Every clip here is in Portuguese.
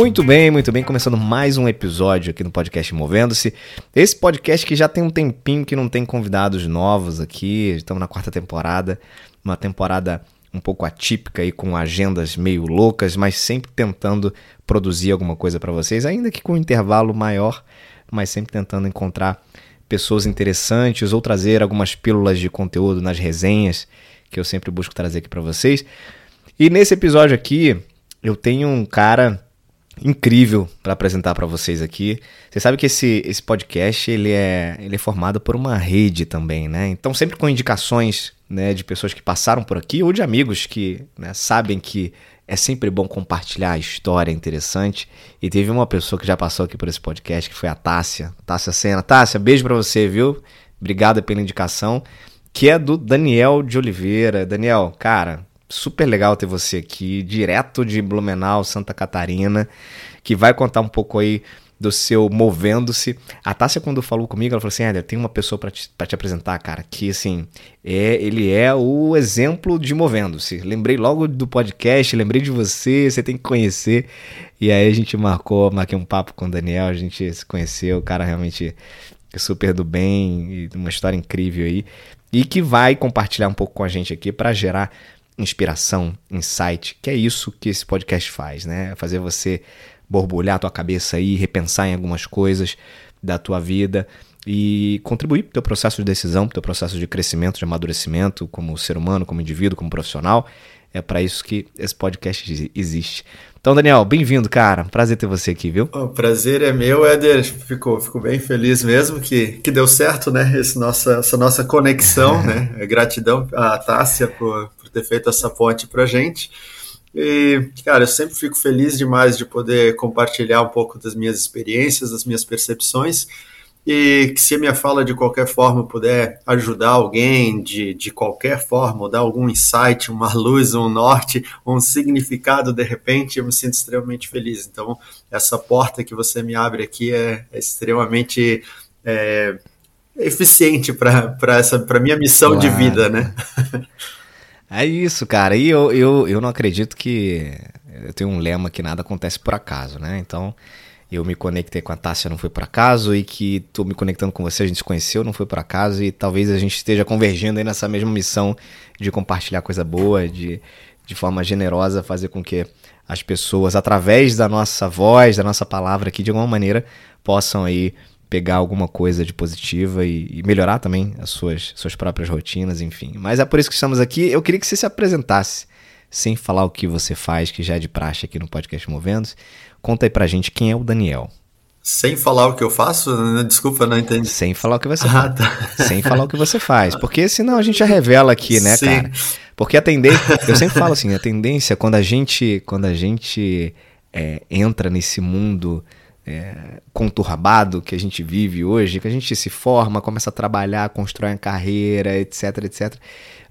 Muito bem, muito bem. Começando mais um episódio aqui no podcast Movendo-se. Esse podcast que já tem um tempinho que não tem convidados novos aqui. Estamos na quarta temporada. Uma temporada um pouco atípica e com agendas meio loucas, mas sempre tentando produzir alguma coisa para vocês, ainda que com um intervalo maior, mas sempre tentando encontrar pessoas interessantes ou trazer algumas pílulas de conteúdo nas resenhas que eu sempre busco trazer aqui para vocês. E nesse episódio aqui, eu tenho um cara incrível para apresentar para vocês aqui. Você sabe que esse, esse podcast ele é, ele é formado por uma rede também, né? Então sempre com indicações né, de pessoas que passaram por aqui ou de amigos que né, sabem que é sempre bom compartilhar a história interessante. E teve uma pessoa que já passou aqui por esse podcast que foi a Tássia, Tássia Sena. Tássia, beijo para você, viu? Obrigado pela indicação. Que é do Daniel de Oliveira. Daniel, cara, super legal ter você aqui, direto de Blumenau, Santa Catarina, que vai contar um pouco aí do seu Movendo-se. A Tássia, quando falou comigo, ela falou assim: Éder, tem uma pessoa para te, te apresentar, cara, que assim, é, ele é o exemplo de Movendo-se. Lembrei logo do podcast, lembrei de você, você tem que conhecer. E aí a gente marcou, marquei um papo com o Daniel, a gente se conheceu, o cara realmente é super do bem, uma história incrível aí. E que vai compartilhar um pouco com a gente aqui para gerar inspiração, insight, que é isso que esse podcast faz, né? Fazer você borbulhar a tua cabeça aí, repensar em algumas coisas da tua vida e contribuir para o teu processo de decisão, para o teu processo de crescimento, de amadurecimento como ser humano, como indivíduo, como profissional. É para isso que esse podcast existe. Então, Daniel, bem-vindo, cara. Prazer ter você aqui, viu? O prazer é meu, Éder. Fico, fico bem feliz mesmo que, que deu certo, né? Esse nossa, essa nossa conexão, né? Gratidão à Tássia por, por ter feito essa ponte pra gente. E, cara, eu sempre fico feliz demais de poder compartilhar um pouco das minhas experiências, das minhas percepções. E que se a minha fala de qualquer forma puder ajudar alguém de, de qualquer forma, ou dar algum insight, uma luz, um norte, um significado de repente, eu me sinto extremamente feliz. Então, essa porta que você me abre aqui é, é extremamente é, eficiente para a minha missão claro. de vida, né? É isso, cara. E eu, eu, eu não acredito que. Eu tenho um lema que nada acontece por acaso, né? Então, eu me conectei com a Tássia não foi por acaso, e que tô me conectando com você, a gente se conheceu, não foi por acaso, e talvez a gente esteja convergindo aí nessa mesma missão de compartilhar coisa boa, de, de forma generosa fazer com que as pessoas, através da nossa voz, da nossa palavra aqui, de alguma maneira, possam aí pegar alguma coisa de positiva e, e, melhorar também as suas, suas próprias rotinas, enfim. Mas é por isso que estamos aqui. Eu queria que você se apresentasse, sem falar o que você faz, que já é de praxe aqui no podcast Movendo. Conta aí pra gente quem é o Daniel. Sem falar o que eu faço? Desculpa, não entendi. Sem falar o que você ah, faz. Tá. Sem falar o que você faz. Porque senão a gente já revela aqui, né, Sim. cara? Porque a tendência. Eu sempre falo assim, a tendência, quando a gente, quando a gente é, entra nesse mundo é, conturbado que a gente vive hoje, que a gente se forma, começa a trabalhar, constrói uma carreira, etc, etc,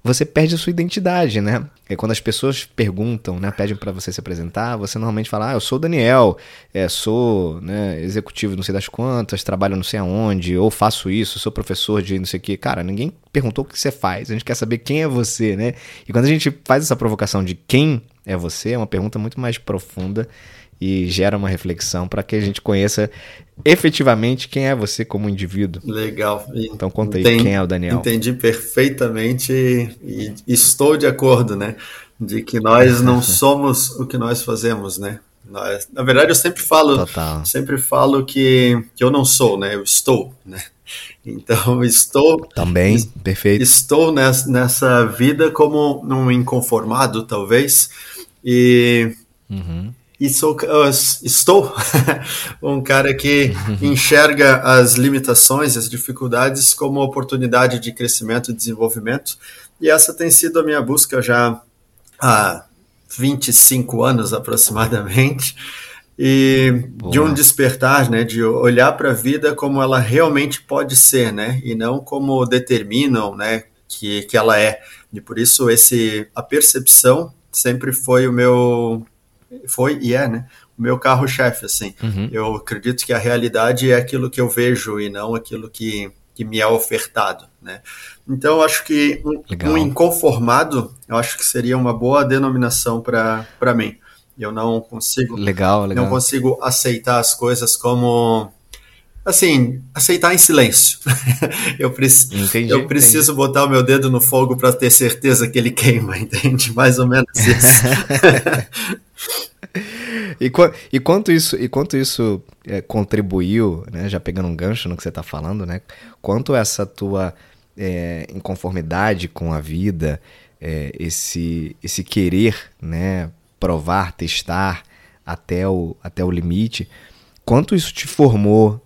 você perde a sua identidade, né? É quando as pessoas perguntam, né, pedem para você se apresentar, você normalmente fala, ah, eu sou o Daniel, é, sou né, executivo não sei das quantas, trabalho não sei aonde, ou faço isso, sou professor de não sei o que. Cara, ninguém perguntou o que você faz, a gente quer saber quem é você, né? E quando a gente faz essa provocação de quem é você, é uma pergunta muito mais profunda e gera uma reflexão para que a gente conheça efetivamente quem é você como indivíduo. Legal. Então conta aí Entendi, quem é o Daniel. Entendi perfeitamente e estou de acordo, né? De que nós não somos o que nós fazemos, né? Nós, na verdade, eu sempre falo, Total. sempre falo que, que eu não sou, né? Eu estou, né? Então, estou. Também, perfeito. Estou nessa, nessa vida como um inconformado, talvez. E, uhum e sou, estou um cara que enxerga as limitações, as dificuldades como oportunidade de crescimento e desenvolvimento. E essa tem sido a minha busca já há 25 anos aproximadamente. E Boa. de um despertar, né, de olhar para a vida como ela realmente pode ser, né, e não como determinam, né, que, que ela é. E por isso esse a percepção sempre foi o meu foi e é, né? O meu carro-chefe, assim. Uhum. Eu acredito que a realidade é aquilo que eu vejo e não aquilo que, que me é ofertado, né? Então, eu acho que um, um inconformado, eu acho que seria uma boa denominação para mim. Eu não consigo. Legal, legal. Não consigo aceitar as coisas como assim, aceitar em silêncio. eu, preci entendi, eu preciso entendi. botar o meu dedo no fogo para ter certeza que ele queima, entende? Mais ou menos isso. e, e, quanto isso, e quanto isso é, contribuiu, né, já pegando um gancho no que você está falando, né, quanto essa tua é, inconformidade com a vida, é, esse, esse querer né, provar, testar até o, até o limite, quanto isso te formou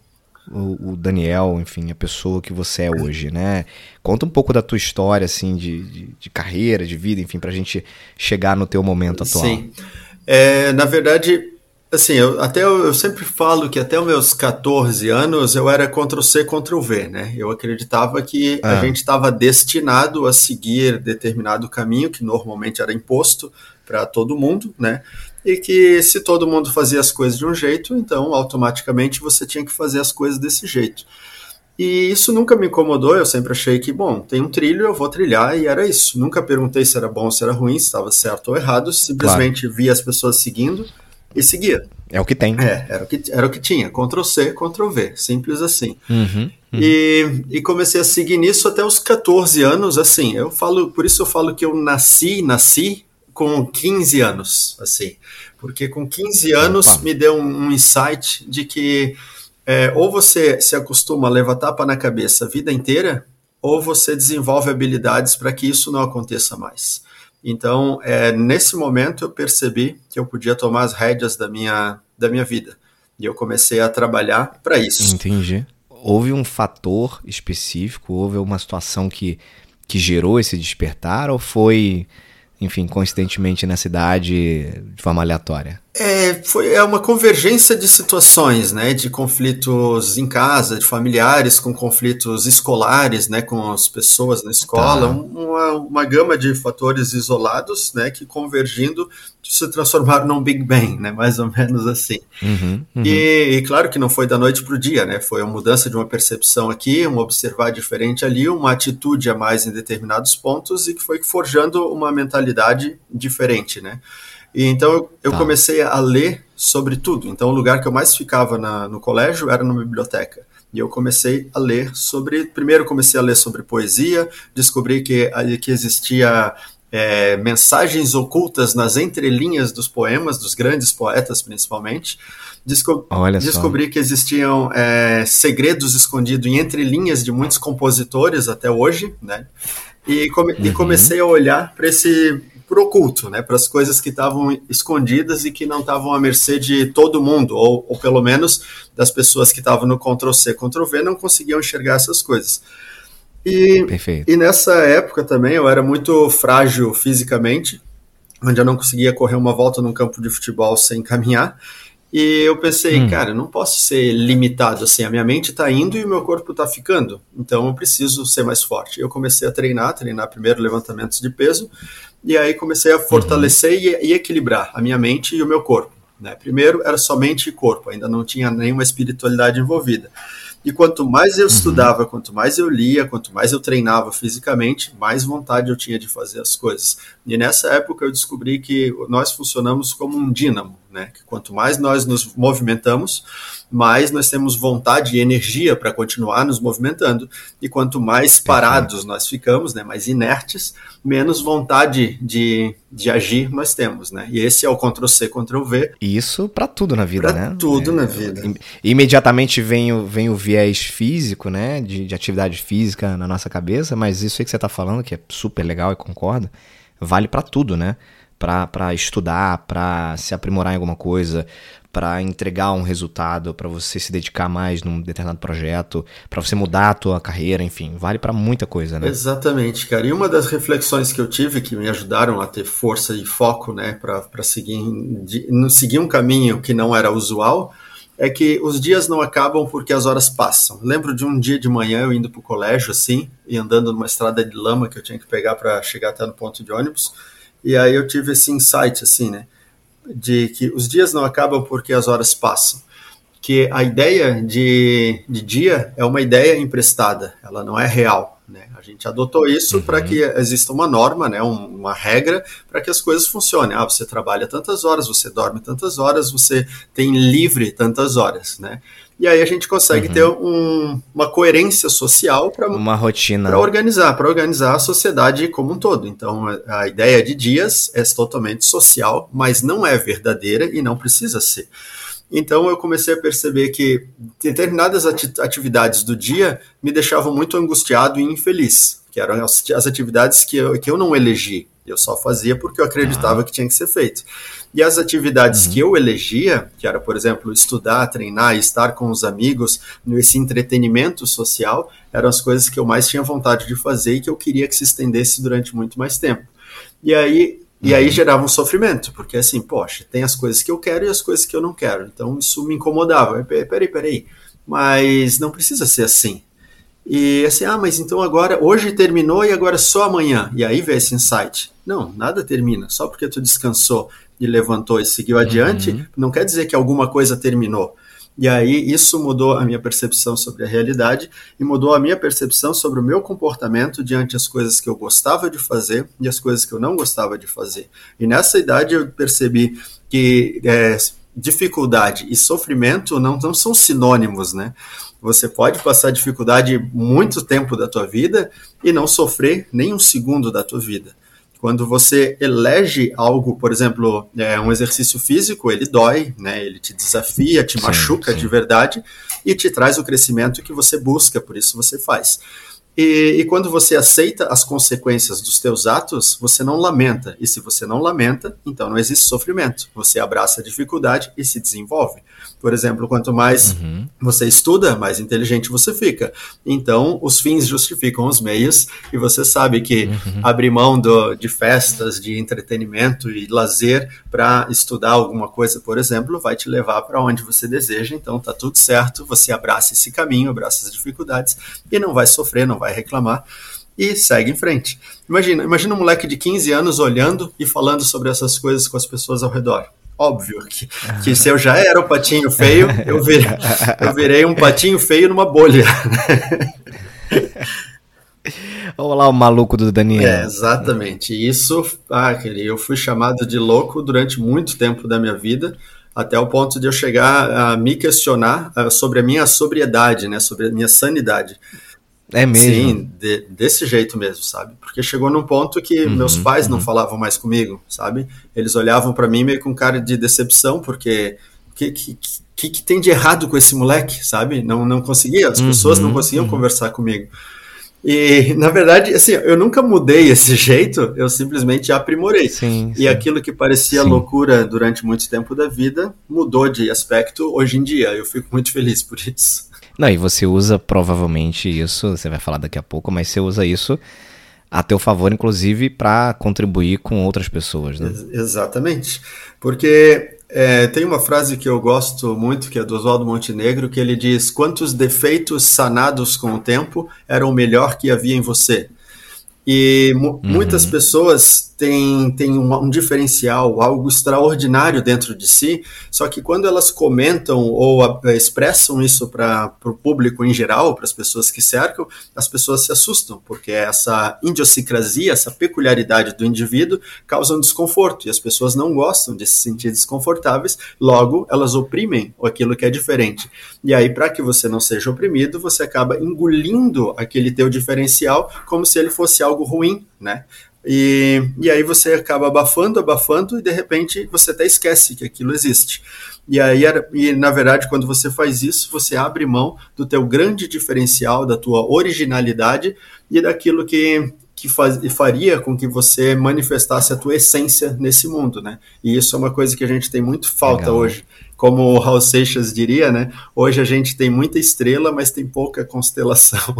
o, o, Daniel, enfim, a pessoa que você é hoje, né? Conta um pouco da tua história, assim, de, de, de carreira, de vida, enfim, pra gente chegar no teu momento atual. Sim. É, na verdade, assim, eu, até eu, eu, sempre falo que até os meus 14 anos eu era Ctrl C, Ctrl V, né? Eu acreditava que ah. a gente estava destinado a seguir determinado caminho que normalmente era imposto para todo mundo, né? E que se todo mundo fazia as coisas de um jeito, então automaticamente você tinha que fazer as coisas desse jeito. E isso nunca me incomodou, eu sempre achei que, bom, tem um trilho, eu vou trilhar, e era isso. Nunca perguntei se era bom ou se era ruim, se estava certo ou errado, simplesmente claro. via as pessoas seguindo e seguia. É o que tem. É, era o que, era o que tinha. Ctrl C, Ctrl V. Simples assim. Uhum, uhum. E, e comecei a seguir nisso até os 14 anos, assim. Eu falo, por isso eu falo que eu nasci, nasci com 15 anos, assim. Porque com 15 anos me deu um, um insight de que é, ou você se acostuma a levar tapa na cabeça a vida inteira, ou você desenvolve habilidades para que isso não aconteça mais. Então, é, nesse momento eu percebi que eu podia tomar as rédeas da minha, da minha vida. E eu comecei a trabalhar para isso. Entendi. Houve um fator específico, houve uma situação que, que gerou esse despertar ou foi enfim, coincidentemente na cidade de forma aleatória? É, foi, é uma convergência de situações, né, de conflitos em casa, de familiares, com conflitos escolares, né, com as pessoas na escola, tá. uma, uma gama de fatores isolados, né, que convergindo se transformaram num Big Bang, né, mais ou menos assim. Uhum, uhum. E, e, claro que não foi da noite para o dia, né, foi uma mudança de uma percepção aqui, um observar diferente ali, uma atitude a mais em determinados pontos e que foi forjando uma mentalidade diferente, né. E então eu, tá. comecei a ler sobre tudo. Então o lugar que eu mais ficava na, no colégio era na biblioteca. E eu comecei a ler sobre. Primeiro comecei a ler sobre poesia, descobri que, que existia é, mensagens ocultas nas entrelinhas dos poemas, dos grandes poetas principalmente. Desco Olha descobri só. que existiam é, segredos escondidos em entrelinhas de muitos compositores até hoje, né? E, come uhum. e comecei a olhar para esse pro oculto, né, para as coisas que estavam escondidas e que não estavam à mercê de todo mundo, ou, ou pelo menos das pessoas que estavam no Ctrl C, Ctrl V não conseguiam enxergar essas coisas. E, Perfeito. e nessa época também eu era muito frágil fisicamente, onde eu não conseguia correr uma volta num campo de futebol sem caminhar. E eu pensei, hum. cara, não posso ser limitado assim. A minha mente está indo e o meu corpo está ficando. Então eu preciso ser mais forte. Eu comecei a treinar, treinar primeiro levantamentos de peso, e aí comecei a fortalecer uhum. e, e, equilibrar a minha mente e o meu corpo. Né? Primeiro era somente corpo, ainda não tinha nenhuma espiritualidade envolvida. E quanto mais eu uhum. estudava, quanto mais eu lia, quanto mais eu treinava fisicamente, mais vontade eu tinha de fazer as coisas. E nessa época eu descobri que nós funcionamos como um dínamo, né? Que quanto mais nós nos movimentamos, mais nós temos vontade e energia para continuar nos movimentando. E quanto mais parados nós ficamos, né, mais inertes, menos vontade de, de agir nós temos, né? E esse é o Ctrl C, Ctrl V. Isso para tudo na vida, pra né? tudo é, na vida. Imediatamente vem o, vem o viés físico, né? De, de atividade física na nossa cabeça, mas isso aí que você está falando, que é super legal e concordo, vale para tudo, né? Para estudar, para se aprimorar em alguma coisa, para entregar um resultado, para você se dedicar mais num determinado projeto, para você mudar a tua carreira, enfim, vale para muita coisa, né? Exatamente, cara. E uma das reflexões que eu tive que me ajudaram a ter força e foco, né, para seguir, de, seguir um caminho que não era usual, é que os dias não acabam porque as horas passam. lembro de um dia de manhã eu indo para o colégio assim e andando numa estrada de lama que eu tinha que pegar para chegar até no ponto de ônibus. E aí eu tive esse insight assim, né? de que os dias não acabam porque as horas passam. Que a ideia de, de dia é uma ideia emprestada, ela não é real. Né? A gente adotou isso uhum. para que exista uma norma, né? uma regra para que as coisas funcionem. Ah, você trabalha tantas horas, você dorme tantas horas, você tem livre tantas horas. Né? E aí a gente consegue uhum. ter um, uma coerência social para uma rotina para organizar, para organizar a sociedade como um todo. Então a, a ideia de dias é totalmente social, mas não é verdadeira e não precisa ser. Então eu comecei a perceber que determinadas atividades do dia me deixavam muito angustiado e infeliz, que eram as, as atividades que eu, que eu não elegi. Eu só fazia porque eu acreditava ah. que tinha que ser feito. E as atividades uhum. que eu elegia, que era, por exemplo, estudar, treinar, estar com os amigos, nesse entretenimento social, eram as coisas que eu mais tinha vontade de fazer e que eu queria que se estendesse durante muito mais tempo. E aí e aí uhum. gerava um sofrimento, porque assim, poxa, tem as coisas que eu quero e as coisas que eu não quero. Então isso me incomodava. Peraí, peraí. Mas não precisa ser assim. E assim, ah, mas então agora, hoje terminou e agora só amanhã. E aí vem esse insight. Não, nada termina. Só porque tu descansou e levantou e seguiu adiante, uhum. não quer dizer que alguma coisa terminou. E aí isso mudou a minha percepção sobre a realidade e mudou a minha percepção sobre o meu comportamento diante as coisas que eu gostava de fazer e as coisas que eu não gostava de fazer. E nessa idade eu percebi que é, dificuldade e sofrimento não, não são sinônimos, né? Você pode passar dificuldade muito tempo da tua vida e não sofrer nem um segundo da tua vida. Quando você elege algo, por exemplo, é, um exercício físico, ele dói, né? ele te desafia, te sim, machuca sim. de verdade e te traz o crescimento que você busca, por isso você faz. E, e, quando você aceita as consequências dos teus atos, você não lamenta. E se você não lamenta, então não existe sofrimento. Você abraça a dificuldade e se desenvolve. Por exemplo, quanto mais uhum. você estuda, mais inteligente você fica. Então, os fins justificam os meios, e você sabe que uhum. abrir mão do, de festas, de entretenimento e lazer para estudar alguma coisa, por exemplo, vai te levar para onde você deseja. Então, tá tudo certo, você abraça esse caminho, abraça as dificuldades e não vai sofrer, não vai reclamar e segue em frente. Imagina, imagina um moleque de 15 anos olhando e falando sobre essas coisas com as pessoas ao redor. Óbvio que, que se eu já era o patinho feio, eu virei, eu virei um patinho feio numa bolha. Olha lá o maluco do Daniel. É, exatamente. Isso, ah, eu fui chamado de louco durante muito tempo da minha vida, até o ponto de eu chegar a me questionar ah, sobre a minha sobriedade, né, sobre a minha sanidade. É mesmo? Sim, de, desse jeito mesmo, sabe? Porque chegou num ponto que uhum, meus pais uhum. não falavam mais comigo, sabe? Eles olhavam para mim meio com cara de decepção, porque que, que, que, que, tem de errado com esse moleque, sabe? Não, não conseguia, as uhum, pessoas não conseguiam uhum. conversar comigo. E, na verdade, assim, eu nunca mudei esse jeito, eu simplesmente aprimorei. Sim, e sim. aquilo que parecia sim. loucura durante muito tempo da vida mudou de aspecto hoje em dia. Eu fico muito feliz por isso. Não, e você usa provavelmente isso, você vai falar daqui a pouco, mas você usa isso a teu favor, inclusive, para contribuir com outras pessoas, né? Ex exatamente. Porque é, tem uma frase que eu gosto muito, que é do Oswaldo Montenegro, que ele diz: Quantos defeitos sanados com o tempo eram o melhor que havia em você? E uhum. muitas pessoas têm, têm um, um, diferencial, algo extraordinário dentro de si, só que quando elas comentam ou a, expressam isso para o público em geral, para as pessoas que cercam, as pessoas se assustam, porque essa idiosincrasia, essa peculiaridade do indivíduo causa um desconforto, e as pessoas não gostam de se sentir desconfortáveis, logo elas oprimem aquilo que é diferente. E aí, para que você não seja oprimido, você acaba engolindo aquele teu diferencial como se ele fosse algo ruim, né? E, e aí você acaba abafando, abafando, e de repente você até esquece que aquilo existe. E aí, e na verdade, quando você faz isso, você abre mão do teu grande diferencial, da tua originalidade e daquilo que, que faz, faria com que você manifestasse a tua essência nesse mundo, né? E isso é uma coisa que a gente tem muito falta Legal. hoje como o Raul Seixas diria, né? Hoje a gente tem muita estrela, mas tem pouca constelação.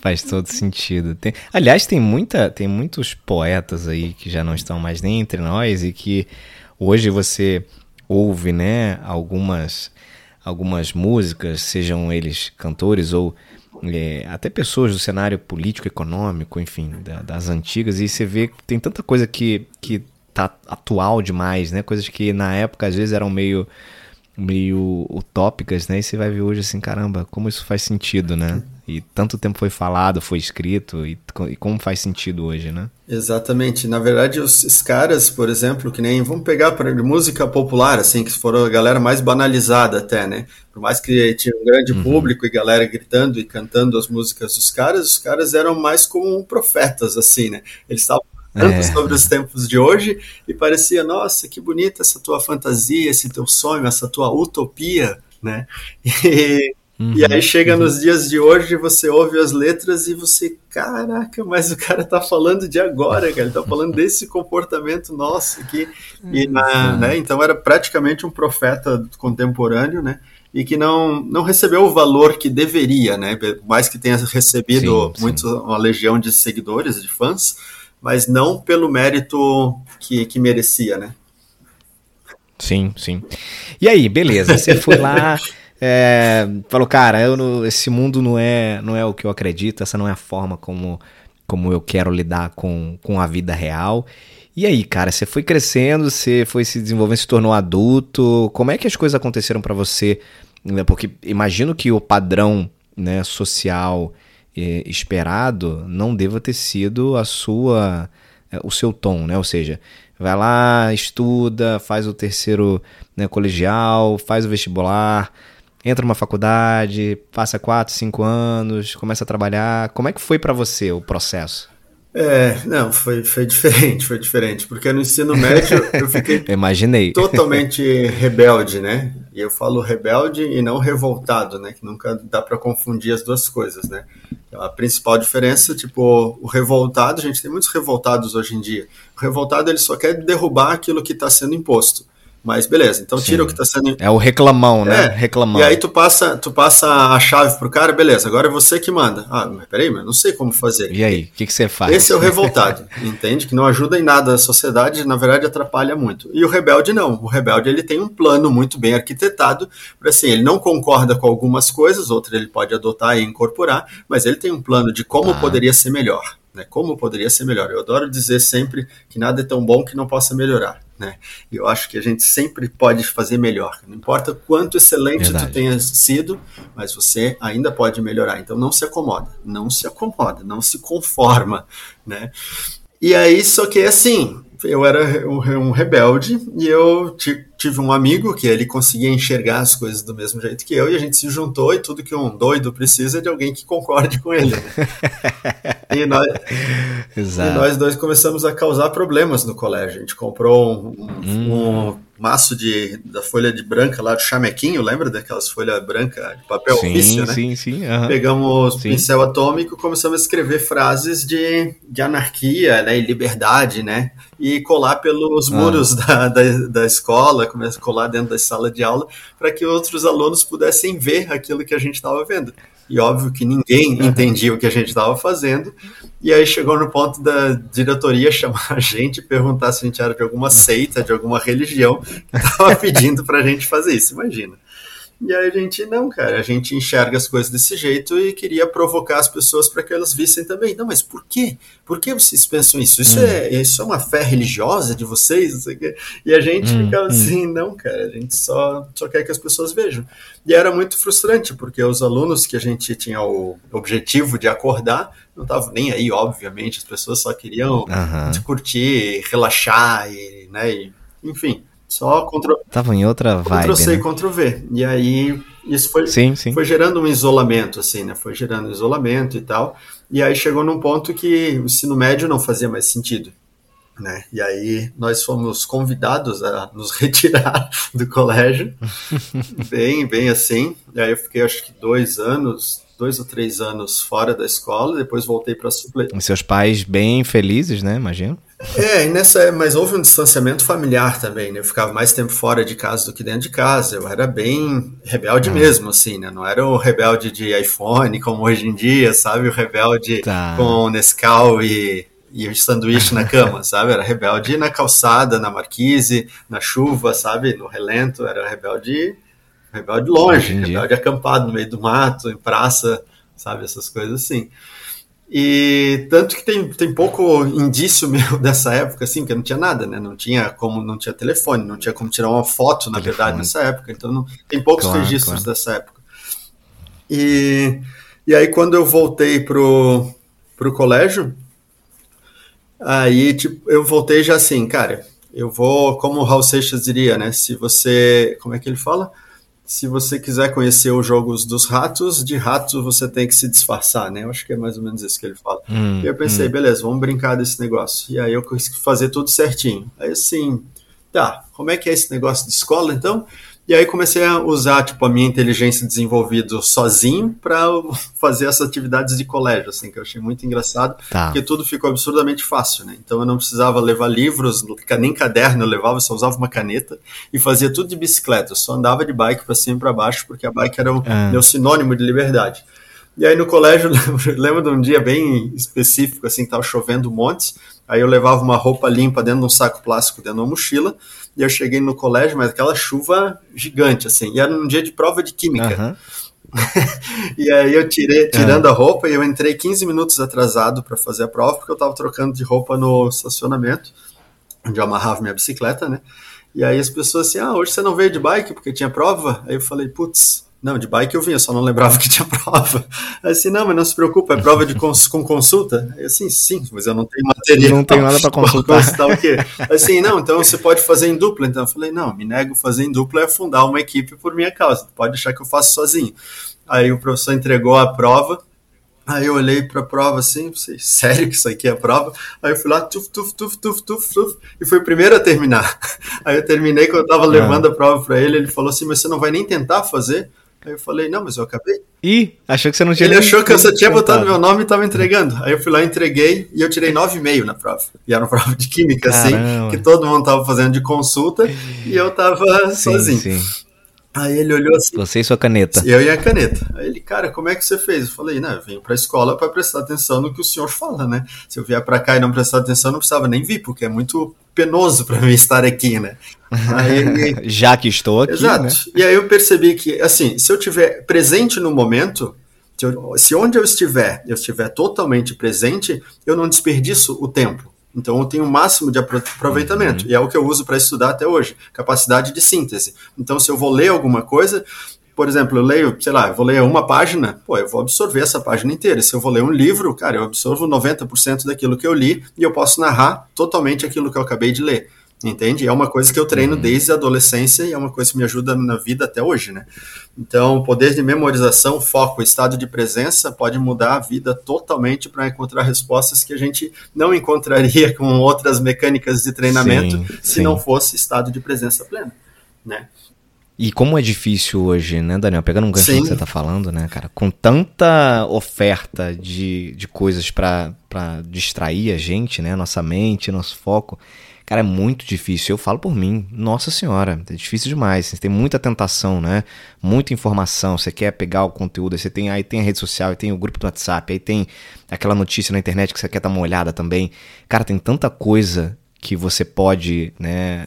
Faz todo sentido. Tem, aliás, tem muita, tem muitos poetas aí que já não estão mais nem entre nós e que hoje você ouve, né, algumas algumas músicas, sejam eles cantores ou é, até pessoas do cenário político, econômico, enfim, da, das antigas, e você vê que tem tanta coisa que, que tá atual demais, né? Coisas que na época às vezes eram meio meio utópicas, né? E você vai ver hoje assim, caramba, como isso faz sentido, né? E tanto tempo foi falado, foi escrito, e, e como faz sentido hoje, né? Exatamente. Na verdade, os, caras, por exemplo, que nem. Vamos pegar para música popular, assim, que foram a galera mais banalizada até, né? Por mais que tinha um grande uhum. público e galera gritando e cantando as músicas dos caras, os caras eram mais como profetas, assim, né? Eles estavam tanto é. sobre os tempos de hoje e parecia, nossa, que bonita essa tua fantasia, esse teu sonho, essa tua utopia, né? E, Uhum, e aí chega uhum. nos dias de hoje, você ouve as letras e você, caraca, mas o cara tá falando de agora, cara, ele tá falando desse comportamento nosso aqui. E na, né, então era praticamente um profeta contemporâneo, né? E que não, não recebeu o valor que deveria, né? Mais que tenha recebido sim, muito, sim. uma legião de seguidores, de fãs, mas não pelo mérito que, que merecia, né? Sim, sim. E aí, beleza, você foi lá, é, falou, cara, eu não, esse mundo não é, não é o que eu acredito, essa não é a forma como, como eu quero lidar com, com a vida real. E aí, cara, você foi crescendo, você foi se desenvolvendo, se tornou adulto. Como é que as coisas aconteceram para você? Né, porque imagino que o padrão né, social eh, esperado não deva ter sido a sua, eh, o seu tom, né? Ou seja, vai lá, estuda, faz o terceiro né, colegial, faz o vestibular, entra numa faculdade, passa quatro, cinco anos, começa a trabalhar. Como é que foi para você o processo? É, não, foi, foi diferente, foi diferente, porque no ensino médio eu fiquei Imaginei. totalmente rebelde, né? E eu falo rebelde e não revoltado, né? Que nunca dá para confundir as duas coisas, né? A principal diferença, tipo, o revoltado, a gente tem muitos revoltados hoje em dia. O revoltado ele só quer derrubar aquilo que está sendo imposto. Mas beleza, então tira Sim. o que está sendo. É o reclamão, né? É. Reclamão. E aí tu passa, tu passa a chave pro cara, beleza, agora é você que manda. Ah, mas peraí, mas não sei como fazer. E aí, o que, que você faz? Esse é o revoltado, entende? Que não ajuda em nada a sociedade, na verdade atrapalha muito. E o rebelde não. O rebelde ele tem um plano muito bem arquitetado, para assim, ele não concorda com algumas coisas, outras ele pode adotar e incorporar, mas ele tem um plano de como ah. poderia ser melhor. Né? Como poderia ser melhor? Eu adoro dizer sempre que nada é tão bom que não possa melhorar. Né? E eu acho que a gente sempre pode fazer melhor. Não importa quanto excelente Verdade. tu tenha sido, mas você ainda pode melhorar. Então não se acomoda, não se acomoda, não se conforma, né? E aí, só que assim, eu era um rebelde e eu tive um amigo que ele conseguia enxergar as coisas do mesmo jeito que eu e a gente se juntou e tudo que um doido precisa é de alguém que concorde com ele. e, nós, e nós dois começamos a causar problemas no colégio. A gente comprou um, hum. um maço de, da folha de branca lá do chamequinho, lembra daquelas folhas brancas de papel sim, ofício, né? Sim, sim. Uhum. Pegamos sim. pincel atômico e começamos a escrever frases de, de anarquia né, e liberdade, né? E colar pelos ah. muros da, da, da escola, começar a colar dentro da sala de aula, para que outros alunos pudessem ver aquilo que a gente estava vendo. E óbvio que ninguém entendia o que a gente estava fazendo. E aí chegou no ponto da diretoria chamar a gente e perguntar se a gente era de alguma seita, de alguma religião, que estava pedindo para a gente fazer isso. Imagina. E aí a gente, não, cara, a gente enxerga as coisas desse jeito e queria provocar as pessoas para que elas vissem também. Não, mas por quê? Por que vocês pensam isso? Isso, hum. é, isso é uma fé religiosa de vocês? E a gente hum, fica hum. assim, não, cara, a gente só, só quer que as pessoas vejam. E era muito frustrante, porque os alunos que a gente tinha o objetivo de acordar não estavam nem aí, obviamente, as pessoas só queriam uhum. curtir, relaxar e, né, e, enfim. Só Ctrl... Tava em outra vibe, Ctrl C, né? Ctrl V. E aí isso foi, sim, sim. foi gerando um isolamento, assim, né? Foi gerando um isolamento e tal. E aí chegou num ponto que o ensino médio não fazia mais sentido. Né? E aí nós fomos convidados a nos retirar do colégio, bem, bem assim. E aí eu fiquei acho que dois anos, dois ou três anos fora da escola, depois voltei para supler. E seus pais bem felizes, né? Imagino. É, nessa, mas houve um distanciamento familiar também, né? Eu ficava mais tempo fora de casa do que dentro de casa. Eu era bem rebelde hum. mesmo, assim, né? Não era o rebelde de iPhone como hoje em dia, sabe? O rebelde tá. com Nescau e, e o sanduíche na cama, sabe? Era rebelde na calçada, na marquise, na chuva, sabe? No relento. Era rebelde, rebelde longe, rebelde acampado no meio do mato, em praça, sabe? Essas coisas assim. E tanto que tem, tem pouco indício meu dessa época, assim, porque não tinha nada, né? Não tinha como, não tinha telefone, não tinha como tirar uma foto, na telefone. verdade, nessa época. Então não, tem poucos claro, registros claro. dessa época. E, e aí quando eu voltei pro, pro colégio, aí tipo, eu voltei já assim, cara, eu vou, como o Raul Seixas diria, né? Se você, como é que ele fala? Se você quiser conhecer os jogos dos ratos, de ratos você tem que se disfarçar, né? Eu acho que é mais ou menos isso que ele fala. Hum, e eu pensei, hum. beleza, vamos brincar desse negócio. E aí eu consegui fazer tudo certinho. Aí assim, tá, como é que é esse negócio de escola então? E aí comecei a usar tipo a minha inteligência desenvolvida sozinho para fazer essas atividades de colégio, assim, que eu achei muito engraçado, tá. porque tudo ficou absurdamente fácil, né? Então eu não precisava levar livros, nem caderno eu levava, só usava uma caneta e fazia tudo de bicicleta. Eu só andava de bike para cima e para baixo, porque a bike era o é. meu sinônimo de liberdade. E aí no colégio, lembro de um dia bem específico, assim, tava chovendo montes, aí eu levava uma roupa limpa dentro de um saco plástico dentro de uma mochila, e eu cheguei no colégio, mas aquela chuva gigante, assim. E era um dia de prova de química. Uhum. e aí eu tirei, tirando uhum. a roupa, e eu entrei 15 minutos atrasado para fazer a prova, porque eu estava trocando de roupa no estacionamento, onde eu amarrava minha bicicleta, né? E aí as pessoas assim, ah, hoje você não veio de bike porque tinha prova? Aí eu falei, putz, não, de bike eu vinha, só não lembrava que tinha prova. Aí assim, não, mas não se preocupa, é prova de cons com consulta? Aí assim, sim, mas eu não tenho material. Não tenho nada para consultar. consultar o quê? Assim, não, então você pode fazer em dupla. Então eu falei, não, me nego fazer em dupla é fundar uma equipe por minha causa, pode deixar que eu faço sozinho. Aí o professor entregou a prova, Aí eu olhei para a prova assim, pensei, sério que isso aqui é a prova? Aí eu fui lá, tuf, tuf, tuf, tuf, tuf, tuf, e fui o primeiro a terminar. Aí eu terminei, quando eu estava levando a prova para ele, ele falou assim, mas você não vai nem tentar fazer? Aí eu falei, não, mas eu acabei. Ih, achou que você não tinha Ele achou que eu só tinha botado meu nome e estava entregando. Aí eu fui lá, entreguei e eu tirei 9,5 na prova. E era uma prova de química, assim, Caramba. assim, que todo mundo estava fazendo de consulta e eu estava sozinho. Sim. Aí ele olhou assim. Você e sua caneta. Eu e a caneta. Aí ele, cara, como é que você fez? Eu falei, né, eu vim pra escola para prestar atenção no que o senhor fala, né? Se eu vier para cá e não prestar atenção, não precisava nem vir, porque é muito penoso para mim estar aqui, né? Aí, Já que estou aqui. Exato. Né? E aí eu percebi que, assim, se eu tiver presente no momento, se, eu, se onde eu estiver, eu estiver totalmente presente, eu não desperdiço o tempo. Então eu tenho o máximo de aproveitamento. Uhum. E é o que eu uso para estudar até hoje. Capacidade de síntese. Então, se eu vou ler alguma coisa, por exemplo, eu leio, sei lá, eu vou ler uma página, pô, eu vou absorver essa página inteira. Se eu vou ler um livro, cara, eu absorvo 90% daquilo que eu li e eu posso narrar totalmente aquilo que eu acabei de ler. Entende? É uma coisa que eu treino uhum. desde a adolescência e é uma coisa que me ajuda na vida até hoje, né? Então, poder de memorização, foco, estado de presença pode mudar a vida totalmente para encontrar respostas que a gente não encontraria com outras mecânicas de treinamento sim, se sim. não fosse estado de presença plena, né? E como é difícil hoje, né, Daniel? Pegando um gancho que você tá falando, né, cara? Com tanta oferta de, de coisas para distrair a gente, né? Nossa mente, nosso foco. Cara, é muito difícil. Eu falo por mim. Nossa senhora, é difícil demais. Você tem muita tentação, né? Muita informação. Você quer pegar o conteúdo, você tem aí tem a rede social, aí tem o grupo do WhatsApp, aí tem aquela notícia na internet que você quer dar uma olhada também. Cara, tem tanta coisa que você pode né,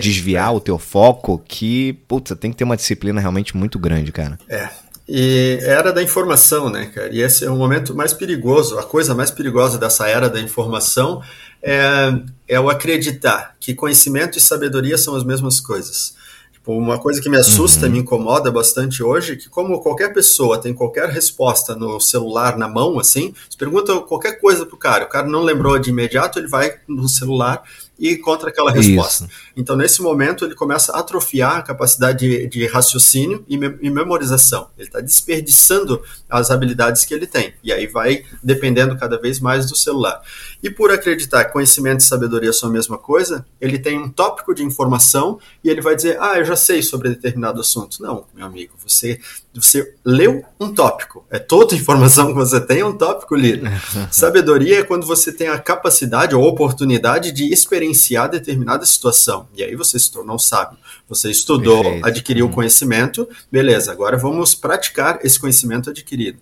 desviar o teu foco que, putz, tem que ter uma disciplina realmente muito grande, cara. É, e era da informação, né, cara? E esse é o momento mais perigoso, a coisa mais perigosa dessa era da informação é, é o acreditar que conhecimento e sabedoria são as mesmas coisas. Tipo, uma coisa que me assusta, uhum. me incomoda bastante hoje, é que como qualquer pessoa tem qualquer resposta no celular na mão, assim, você pergunta qualquer coisa pro cara, o cara não lembrou de imediato, ele vai no celular e encontra aquela resposta. Isso. Então, nesse momento, ele começa a atrofiar a capacidade de, de raciocínio e, me, e, memorização. Ele está desperdiçando as habilidades que ele tem. E aí vai dependendo cada vez mais do celular. E por acreditar que conhecimento e sabedoria são a mesma coisa, ele tem um tópico de informação e ele vai dizer: Ah, eu já sei sobre determinado assunto. Não, meu amigo, você, você leu um tópico. É toda informação que você tem, é um tópico lido. sabedoria é quando você tem a capacidade ou oportunidade de experienciar determinada situação. E aí você se tornou sábio. Você estudou, Perfeito. adquiriu hum. conhecimento, beleza, agora vamos praticar esse conhecimento adquirido.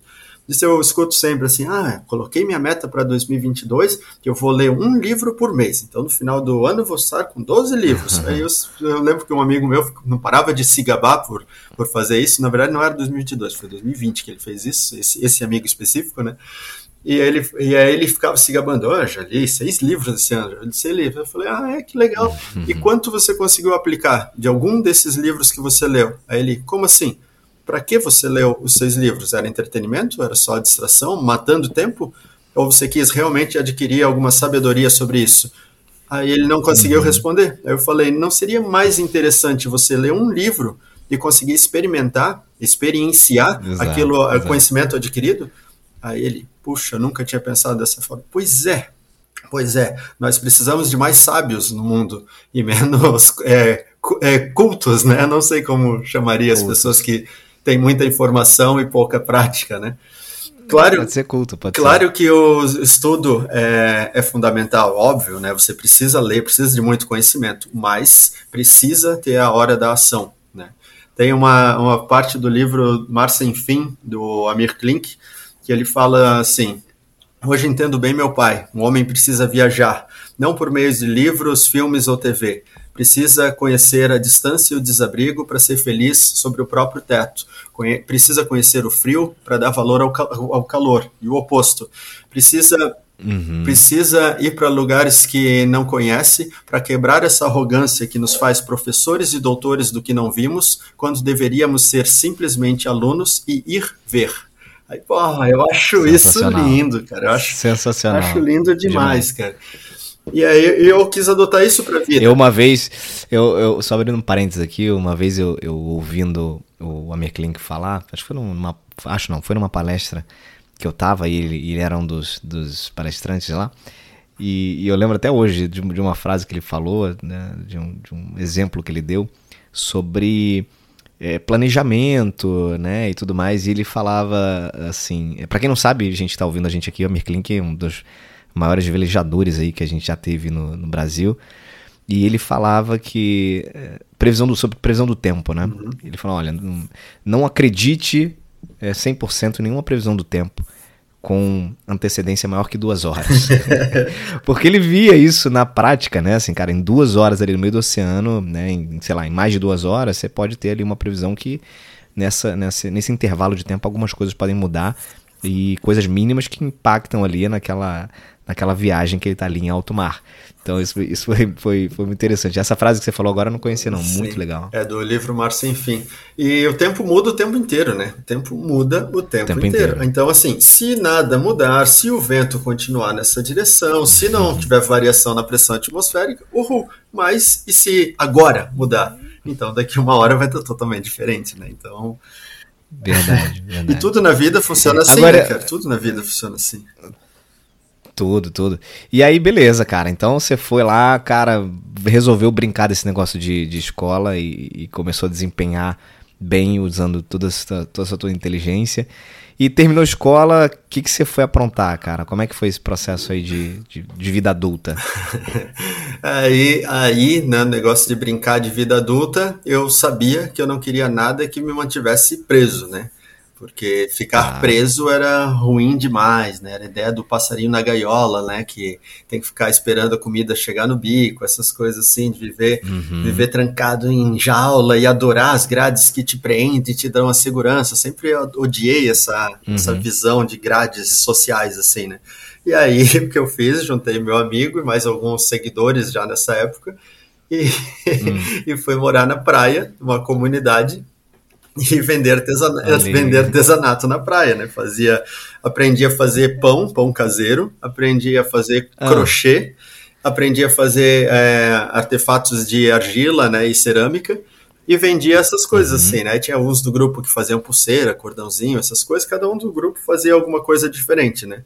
Isso eu escuto sempre assim: ah, coloquei minha meta para 2022, que eu vou ler um livro por mês. Então, no final do ano, eu vou estar com 12 livros. Aí eu, eu, lembro que um amigo meu não parava de se gabar por, por fazer isso. Na verdade, não era 2022, foi 2020 que ele fez isso, esse, esse amigo específico, né? E, ele, e aí ele ficava se gabando, oh, já li seis livros esse ano, já li seis livros. Eu falei, ah, é, que legal. E quanto você conseguiu aplicar de algum desses livros que você leu? Aí ele, como assim? Para que você leu os seis livros? Era entretenimento? Era só distração? Matando tempo? Ou você quis realmente adquirir alguma sabedoria sobre isso? Aí ele não conseguiu uhum. responder. Aí eu falei, não seria mais interessante você ler um livro e conseguir experimentar, experienciar exato, aquilo, exato. conhecimento adquirido? Aí ele, puxa, nunca tinha pensado dessa forma. Pois é, pois é, nós precisamos de mais sábios no mundo e menos é, é, cultos, né? Não sei como chamaria as pessoas que têm muita informação e pouca prática, né? Claro, pode ser culto, pode claro ser. que o estudo é, é, fundamental, óbvio, né? Você precisa ler, precisa de muito conhecimento, mas precisa ter a hora da ação, né? Tem uma, uma parte do livro Mar Sem Fim, do Amir Klink, que ele fala assim: Hoje entendo bem meu pai. Um homem precisa viajar, não por meio de livros, filmes ou TV. Precisa conhecer a distância e o desabrigo para ser feliz sobre o próprio teto. Conhe precisa conhecer o frio para dar valor ao, ao, calor. E o oposto. Precisa Uhum. Precisa ir para lugares que não conhece para quebrar essa arrogância que nos faz professores e doutores do que não vimos, quando deveríamos ser simplesmente alunos e ir ver. Aí, porra, eu acho isso lindo, cara. Eu acho, Sensacional. Acho lindo demais, demais. cara. E aí eu quis adotar isso pra vida. Eu uma vez, eu, eu só abrindo um parênteses aqui, uma vez eu, eu ouvindo o Amir Klink falar, acho que foi numa, acho não, foi numa palestra que eu tava e ele, ele era um dos, dos palestrantes lá. E, e, eu lembro até hoje de, de uma frase que ele falou, né, de, um, de um exemplo que ele deu sobre é, planejamento, né, e tudo mais. E ele falava assim, para quem não sabe, a gente está ouvindo a gente aqui, o Amir Klink é um dos maiores velejadores aí que a gente já teve no, no Brasil. E ele falava que é, previsão do sobre previsão do tempo, né? Uhum. Ele falou, olha, não, não acredite é, 100% em nenhuma previsão do tempo com antecedência maior que duas horas. Porque ele via isso na prática, né? Assim, cara, em duas horas ali no meio do oceano, né? Em, sei lá, em mais de duas horas, você pode ter ali uma previsão que nessa, nessa, nesse intervalo de tempo algumas coisas podem mudar e coisas mínimas que impactam ali naquela, naquela viagem que ele está ali em alto mar. Então isso, isso foi, foi, foi muito interessante. Essa frase que você falou agora eu não conhecia não, Sim, muito legal. É do livro Mar Sem Fim. E o tempo muda o tempo inteiro, né? O tempo muda o tempo, tempo inteiro. inteiro. Então assim, se nada mudar, se o vento continuar nessa direção, se não tiver variação na pressão atmosférica, uhul. Mas e se agora mudar? Então daqui uma hora vai estar totalmente diferente, né? Então... Verdade, verdade. E tudo na vida funciona assim, Agora, né, cara? Tudo na vida funciona assim. Tudo, tudo. E aí, beleza, cara. Então você foi lá, cara, resolveu brincar desse negócio de, de escola e, e começou a desempenhar bem usando toda essa, toda essa tua inteligência. E terminou a escola, o que, que você foi aprontar, cara? Como é que foi esse processo aí de, de, de vida adulta? aí, aí, né, negócio de brincar de vida adulta, eu sabia que eu não queria nada que me mantivesse preso, né? Porque ficar ah. preso era ruim demais, né? Era a ideia do passarinho na gaiola, né? Que tem que ficar esperando a comida chegar no bico, essas coisas assim, de viver, uhum. viver trancado em jaula e adorar as grades que te prendem e te dão a segurança. Sempre odiei essa, uhum. essa visão de grades sociais, assim, né? E aí, o que eu fiz? Juntei meu amigo e mais alguns seguidores já nessa época e, uhum. e fui morar na praia, numa comunidade e vender artesanato, vender artesanato na praia, né? Fazia, aprendi a fazer pão, pão caseiro, aprendi a fazer ah. crochê, aprendi a fazer é, artefatos de argila, né, e cerâmica e vendia essas coisas uhum. assim, né? Tinha uns do grupo que faziam pulseira, cordãozinho, essas coisas, cada um do grupo fazia alguma coisa diferente, né?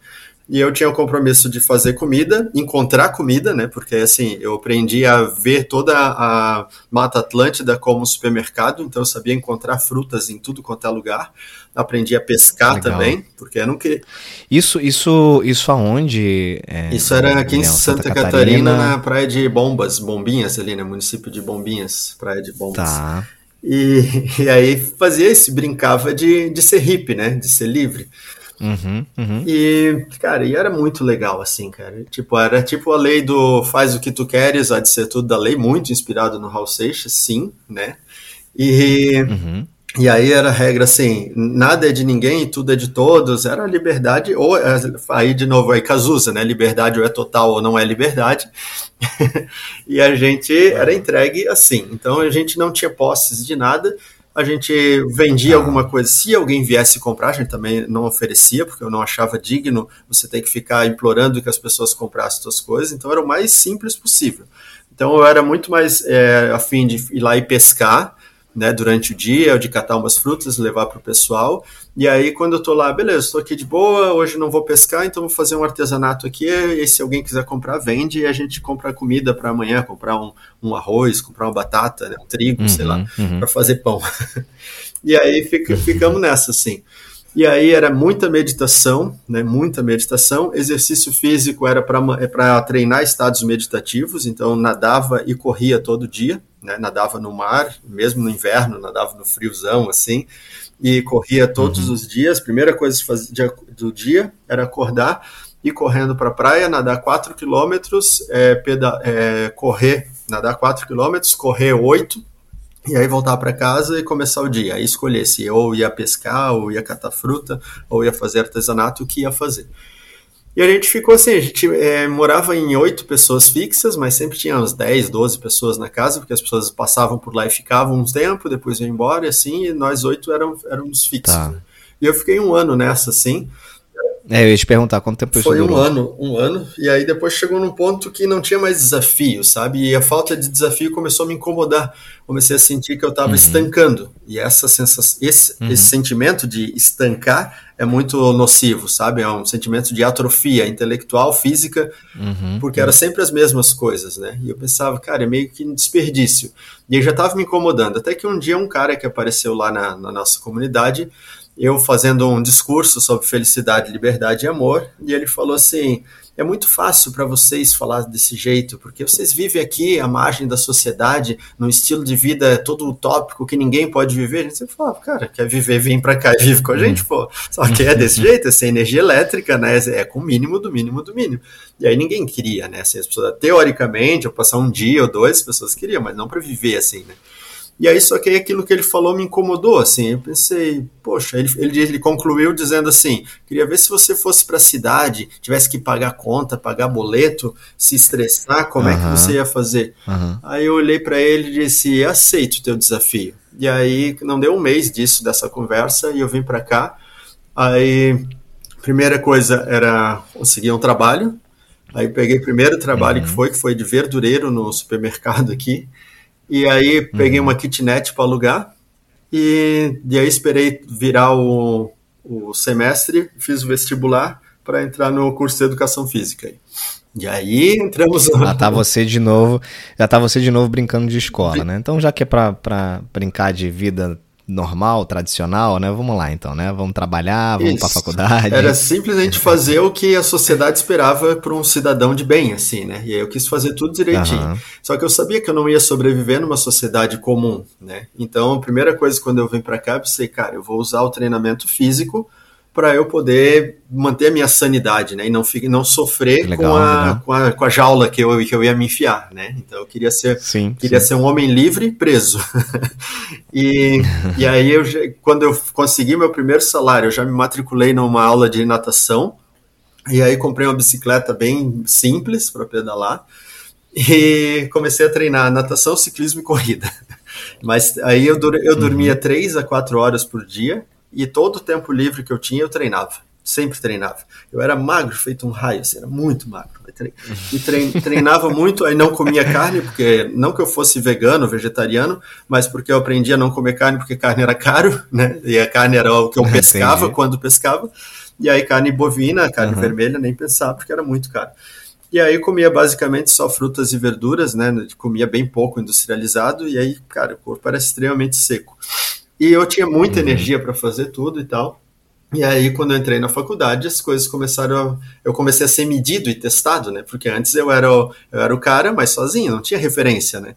E eu tinha o compromisso de fazer comida, encontrar comida, né? Porque assim, eu aprendi a ver toda a Mata Atlântida como supermercado, então eu sabia encontrar frutas em tudo quanto é lugar. Aprendi a pescar Legal. também, porque eu não queria. Isso, isso, isso aonde? É, isso era aqui em Santa, Santa Catarina, Catarina, na praia de Bombas, Bombinhas ali, né? Município de Bombinhas, praia de Bombas. Tá. E, e aí fazia isso, brincava de, de ser hippie, né? De ser livre. Uhum, uhum. E, cara, e era muito legal, assim, cara. Tipo, era tipo a lei do faz o que tu queres, há de ser tudo da lei, muito inspirado no Hal Seixas, sim, né? E, uhum. E aí era a regra assim, nada é de ninguém, tudo é de todos, era liberdade, ou é, aí de novo aí Cazuza, né? Liberdade ou é total ou não é liberdade. e a gente era entregue assim. Então a gente não tinha posses de nada, a gente vendia alguma coisa. Se alguém viesse comprar, a gente também não oferecia, porque eu não achava digno você ter que ficar implorando que as pessoas comprassem suas coisas. Então era o mais simples possível. Então eu era muito mais é, afim de ir lá e pescar né, durante o dia, de catar umas frutas, levar para o pessoal. E aí, quando eu estou lá, beleza, estou aqui de boa, hoje não vou pescar, então vou fazer um artesanato aqui. E se alguém quiser comprar, vende e a gente compra comida para amanhã, comprar um, um, arroz, comprar uma batata, né, um trigo, uhum, sei lá, uhum. para fazer pão. e aí fica, ficamos nessa, assim. E aí era muita meditação, né, muita meditação. Exercício físico era para é treinar estados meditativos, então nadava e corria todo dia né, nadava no mar, mesmo no inverno, nadava no friozão, assim, e corria todos uhum. os dias. Primeira coisa do dia era acordar, ir correndo para a praia, nadar 4 quilômetros, é, é, correr, nadar 4 quilômetros, correr 8, e aí voltar para casa e começar o dia. Aí escolher se ou ia pescar, ou ia catar fruta, ou ia fazer artesanato, o que ia fazer. E a gente ficou assim, a gente é, morava em oito pessoas fixas, mas sempre tinha uns 10, 12 pessoas na casa, porque as pessoas passavam por lá e ficavam um tempo, depois iam embora, e assim, e nós oito éramos, éramos fixos. Tá. E eu fiquei um ano nessa, assim, é, eu ia te perguntar quanto tempo Foi um ano, um ano, e aí depois chegou num ponto que não tinha mais desafio, sabe? E a falta de desafio começou a me incomodar. Comecei a sentir que eu estava uhum. estancando. E essa sensação, esse, uhum. esse sentimento de estancar é muito nocivo, sabe? É um sentimento de atrofia intelectual, física, uhum. porque era sempre as mesmas coisas, né? E eu pensava, cara, é meio que um desperdício. E aí já estava me incomodando. Até que um dia um cara que apareceu lá na, na nossa comunidade eu fazendo um discurso sobre felicidade, liberdade e amor, e ele falou assim: é muito fácil para vocês falar desse jeito, porque vocês vivem aqui à margem da sociedade, num estilo de vida todo utópico que ninguém pode viver. A gente sempre fala, cara, quer viver, vem para cá e vive com a gente, pô. Só que é desse jeito, é sem energia elétrica, né? É com o mínimo do mínimo do mínimo. E aí ninguém queria, né? Assim, as pessoas, teoricamente, eu passar um dia ou dois, as pessoas queriam, mas não para viver assim, né? E aí, só que aí aquilo que ele falou me incomodou, assim. Eu pensei, poxa, ele, ele, ele concluiu dizendo assim: queria ver se você fosse para a cidade, tivesse que pagar conta, pagar boleto, se estressar, como uhum. é que você ia fazer? Uhum. Aí eu olhei para ele e disse: aceito o teu desafio. E aí, não deu um mês disso, dessa conversa, e eu vim para cá. Aí, primeira coisa era conseguir um trabalho. Aí peguei o primeiro trabalho uhum. que foi, que foi de verdureiro no supermercado aqui. E aí peguei uhum. uma kitnet para alugar e, e aí esperei virar o, o semestre, fiz o vestibular para entrar no curso de educação física. E aí entramos. Já tá você de novo, já tá você de novo brincando de escola, né? Então já que é para brincar de vida normal, tradicional, né? Vamos lá então, né? Vamos trabalhar, vamos para a faculdade. Era simplesmente fazer o que a sociedade esperava para um cidadão de bem, assim, né? E aí eu quis fazer tudo direitinho. Uhum. Só que eu sabia que eu não ia sobreviver numa sociedade comum, né? Então, a primeira coisa quando eu vim para cá, eu pensei, cara, eu vou usar o treinamento físico para eu poder manter a minha sanidade, né? E não, não sofrer legal, com, a, com, a, com, a, jaula que eu, que eu ia me enfiar, né? Então eu queria ser, sim, queria sim. ser um homem livre preso. e, e aí, eu, quando eu consegui meu primeiro salário, eu já me matriculei numa aula de natação. E aí comprei uma bicicleta bem simples para pedalar. E comecei a treinar natação, ciclismo e corrida. Mas aí eu, eu dormia uhum. três a quatro horas por dia e todo o tempo livre que eu tinha eu treinava, sempre treinava. Eu era magro, feito um raio, assim, era muito magro. E treinava muito, aí não comia carne, porque não que eu fosse vegano, vegetariano, mas porque eu aprendi a não comer carne, porque carne era caro, né? E a carne era o que eu pescava quando pescava. E aí carne bovina, carne uhum. vermelha, nem pensava, porque era muito caro. E aí comia basicamente só frutas e verduras, né? Comia bem pouco industrializado, e aí, cara, o corpo era extremamente seco. E eu tinha muita uhum. energia para fazer tudo e tal. E aí, quando eu entrei na faculdade, as coisas começaram. A, eu comecei a ser medido e testado, né? Porque antes eu era, o, eu era o cara, mas sozinho, não tinha referência, né?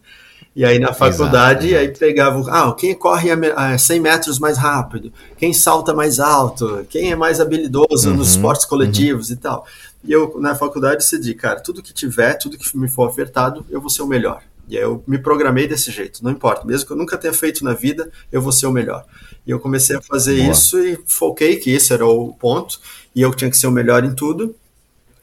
E aí na faculdade, exato, exato. aí pegava, ah, quem corre a 100 metros mais rápido, quem salta mais alto, quem é mais habilidoso uhum, nos esportes coletivos uhum. e tal. E eu na faculdade decidi, cara, tudo que tiver, tudo que me for ofertado, eu vou ser o melhor. E aí eu me programei desse jeito, não importa, mesmo que eu nunca tenha feito na vida, eu vou ser o melhor. E eu comecei a fazer Boa. isso e foquei que esse era o ponto, e eu tinha que ser o melhor em tudo.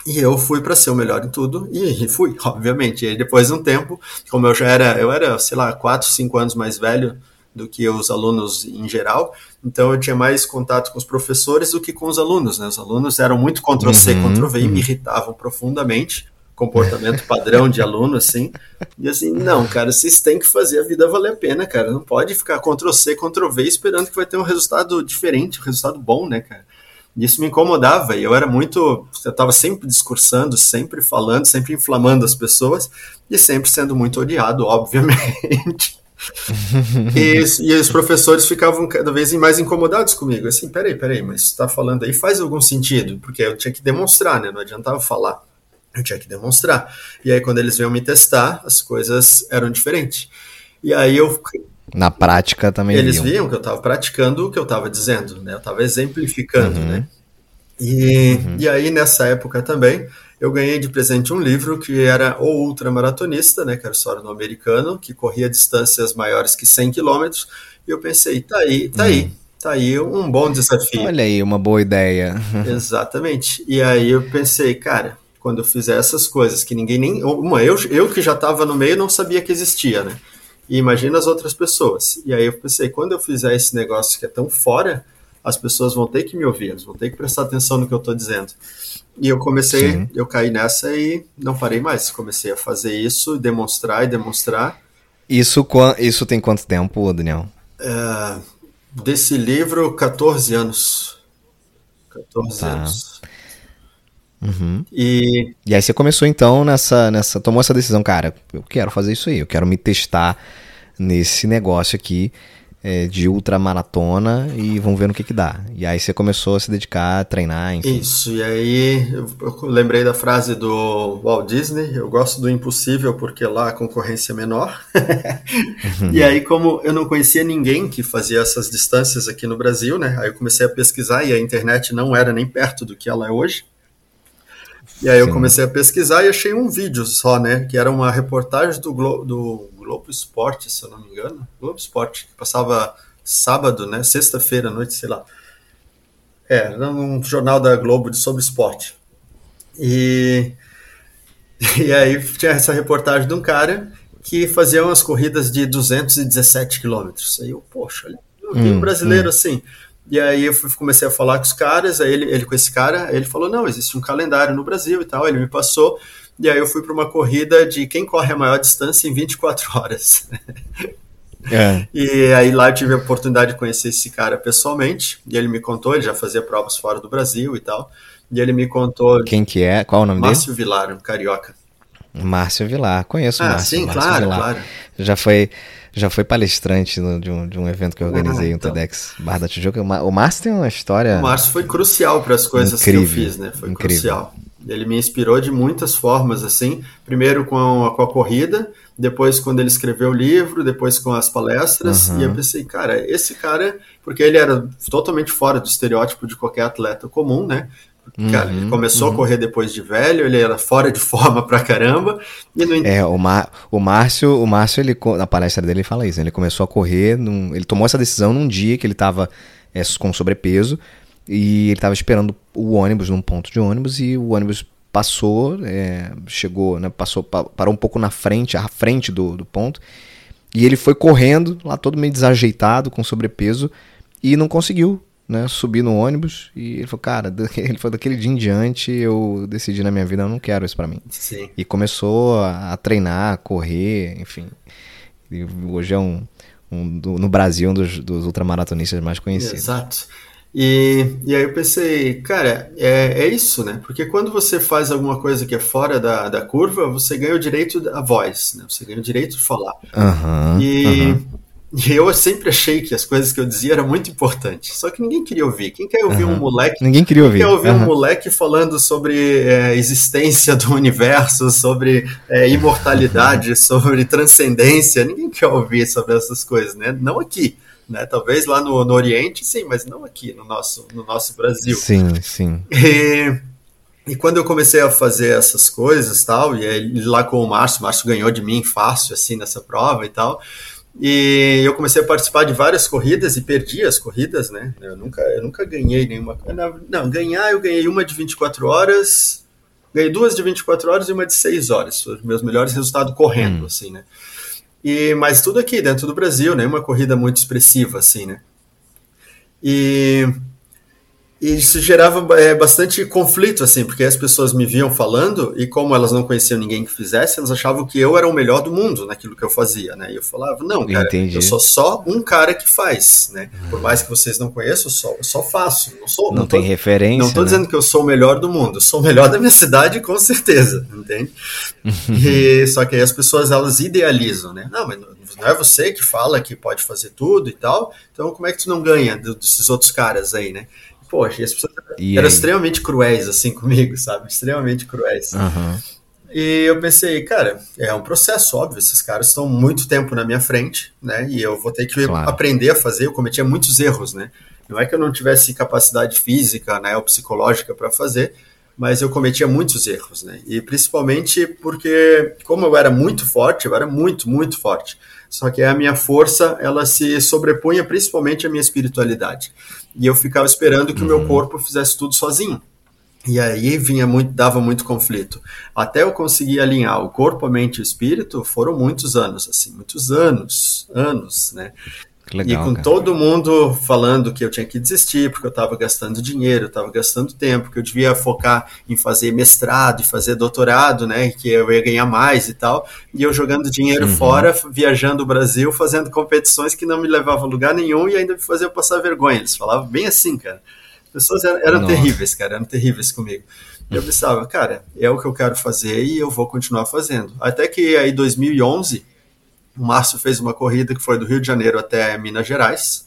E eu fui para ser o melhor em tudo, e fui, obviamente. E aí, depois de um tempo, como eu já era, eu era, sei lá, 4, 5 anos mais velho do que os alunos em geral, então eu tinha mais contato com os professores do que com os alunos, né? Os alunos eram muito Ctrl-C, uhum, Ctrl-V e me uhum. irritavam profundamente, comportamento padrão de aluno, assim. E assim, não, cara, vocês têm que fazer a vida valer a pena, cara. Não pode ficar Ctrl-C, Ctrl-V esperando que vai ter um resultado diferente, um resultado bom, né, cara? Isso me incomodava e eu era muito. Eu estava sempre discursando, sempre falando, sempre inflamando as pessoas e sempre sendo muito odiado, obviamente. e, e, os professores ficavam cada vez mais incomodados comigo. Assim, peraí, peraí, mas está falando aí faz algum sentido? Porque eu tinha que demonstrar, né? Não adiantava falar. Eu tinha que demonstrar. E aí, quando eles vinham me testar, as coisas eram diferentes. E aí eu na prática também Eles viam, viam que eu estava praticando o que eu estava dizendo, né? Eu estava exemplificando, uhum. né? E, uhum. e aí, nessa época também, eu ganhei de presente um livro que era O Ultramaratonista, né? Que era história do americano, que corria distâncias maiores que 100 quilômetros. E eu pensei, tá aí, tá uhum. aí. Tá aí um bom desafio. Olha aí, uma boa ideia. Exatamente. E aí eu pensei, cara, quando eu fizer essas coisas que ninguém nem. Uma, eu, eu que já estava no meio não sabia que existia, né? E imagina as outras pessoas. E aí eu pensei, quando eu fizer esse negócio que é tão fora, as pessoas vão ter que me ouvir, elas vão ter que prestar atenção no que eu estou dizendo. E eu comecei, Sim. eu caí nessa e não parei mais. Comecei a fazer isso, demonstrar e demonstrar. Isso, isso tem quanto tempo, Daniel? É, desse livro, 14 anos. 14 tá. anos. Uhum. E... e aí você começou então nessa, nessa. Tomou essa decisão, cara, eu quero fazer isso aí, eu quero me testar nesse negócio aqui é, de ultramaratona e vamos ver no que que dá. E aí você começou a se dedicar a treinar, enfim. Isso, e aí eu, lembrei da frase do Walt Disney, eu gosto do impossível porque lá a concorrência é menor. uhum. E aí como eu não conhecia ninguém que fazia essas distâncias aqui no Brasil, né? Aí eu comecei a pesquisar e a internet não era nem perto do que ela é hoje. E aí Sim. eu comecei a pesquisar e achei um vídeo só, né? Que era uma reportagem do, Glo do Globo Esporte, se eu não me engano. Globo Esporte, que passava sábado, né? Sexta-feira à noite, sei lá. É, era um jornal da Globo sobre esporte. E, e aí tinha essa reportagem de um cara que fazia umas corridas de 217 quilômetros. Aí eu, poxa, eu vi um hum, brasileiro hum. assim. E aí eu comecei a falar com os caras, aí ele, ele com esse cara, ele falou, não, existe um calendário no Brasil e tal, ele me passou, e aí eu fui para uma corrida de quem corre a maior distância em 24 horas. É. E aí lá eu tive a oportunidade de conhecer esse cara pessoalmente, e ele me contou, ele já fazia provas fora do Brasil e tal, e ele me contou... Quem que é? Qual o nome Márcio dele? Márcio Vilar, um carioca. Márcio Vilar, conheço o ah, Márcio. Sim, Márcio claro, Vilar. claro. Já foi já foi palestrante no, de, um, de um evento que eu organizei, ah, então. um TEDx Barra da Tijuca. O Márcio tem uma história. O Márcio foi crucial para as coisas incrível, que eu fiz, né? Foi incrível. crucial. Ele me inspirou de muitas formas, assim. Primeiro com a, com a corrida, depois quando ele escreveu o livro, depois com as palestras. Uhum. E eu pensei, cara, esse cara, porque ele era totalmente fora do estereótipo de qualquer atleta comum, né? Cara, uhum, ele começou uhum. a correr depois de velho, ele era fora de forma pra caramba. E no... É, o, Mar, o Márcio, o Márcio, ele, na palestra dele, ele fala isso, né? Ele começou a correr, num, ele tomou essa decisão num dia que ele tava é, com sobrepeso e ele tava esperando o ônibus num ponto de ônibus e o ônibus passou, é, chegou, né? Passou, parou um pouco na frente, à frente do, do ponto. E ele foi correndo, lá todo meio desajeitado, com sobrepeso, e não conseguiu né, subi no ônibus e ele falou, cara, ele falou, daquele dia em diante eu decidi na minha vida, eu não quero isso para mim. Sim. E começou a, treinar, a correr, enfim. E hoje é um, um do, no Brasil um dos, dos ultramaratonistas mais conhecidos. Exato. E, e aí eu pensei, cara, é, é isso, né? Porque quando você faz alguma coisa que é fora da, da curva, você ganha o direito da voz, né? Você ganha o direito de falar. Uhum, e, uhum. E eu sempre achei que as coisas que eu dizia eram muito importantes. Só que ninguém queria ouvir. Quem quer ouvir uhum. um moleque? Ninguém queria ouvir. Quer ouvir uhum. um moleque falando sobre é, existência do universo, sobre é, imortalidade, sobre transcendência. Ninguém quer ouvir sobre essas coisas, né? Não aqui. Né? Talvez lá no, no Oriente, sim, mas não aqui no nosso, no nosso Brasil. Sim, sim. E, e quando eu comecei a fazer essas coisas tal, e aí, lá com o Márcio, o Márcio ganhou de mim fácil, assim, nessa prova e tal E eu comecei a participar de várias corridas e perdi as corridas, né? Eu nunca, eu nunca ganhei nenhuma. Não, ganhar eu ganhei uma de 24 horas, ganhei duas de 24 horas e uma de 6 horas. Os meus melhores resultados correndo, hum. assim, né? E, mas tudo aqui dentro do Brasil, né? Uma corrida muito expressiva, assim, né? E e isso gerava é, bastante conflito, assim, porque as pessoas me viam falando e como elas não conheciam ninguém que fizesse, elas achavam que eu era o melhor do mundo naquilo que eu fazia, né? E eu falava, não, cara, Entendi. eu sou só um cara que faz, né? Por mais que vocês não conheçam, eu só, eu só faço. Não, sou, não, não tem tô, referência. Não estou né? dizendo que eu sou o melhor do mundo, eu sou o melhor da minha cidade, com certeza, entende? e, só que aí as pessoas, elas idealizam, né? Não, mas não é você que fala que pode fazer tudo e tal, então como é que tu não ganha desses outros caras aí, né? Poxa, e as pessoas e eram aí? extremamente cruéis, assim, comigo, sabe? Extremamente cruéis. Uhum. E eu pensei, cara, é um processo, óbvio, esses caras estão muito tempo na minha frente, né? E eu vou ter que claro. aprender a fazer, eu cometia muitos erros, né? Não é que eu não tivesse capacidade física, né, ou psicológica para fazer, mas eu cometia muitos erros, né? E principalmente porque, como eu era muito forte, eu era muito, muito forte. Só que a minha força, ela se sobrepunha principalmente à minha espiritualidade. E eu ficava esperando que o meu uhum. corpo fizesse tudo sozinho. E aí vinha muito, dava muito conflito. Até eu conseguir alinhar o corpo, a mente e o espírito, foram muitos anos, assim, muitos anos, anos, né? Legal, e com cara. todo mundo falando que eu tinha que desistir, porque eu estava gastando dinheiro, estava gastando tempo, que eu devia focar em fazer mestrado e fazer doutorado, né? Que eu ia ganhar mais e tal. E eu jogando dinheiro uhum. fora, viajando o Brasil, fazendo competições que não me levavam a lugar nenhum e ainda me faziam passar vergonha. Eles falavam bem assim, cara. As pessoas eram, eram terríveis, cara, eram terríveis comigo. E eu pensava, cara, é o que eu quero fazer e eu vou continuar fazendo. Até que aí, 2011 o Márcio fez uma corrida que foi do Rio de Janeiro até Minas Gerais,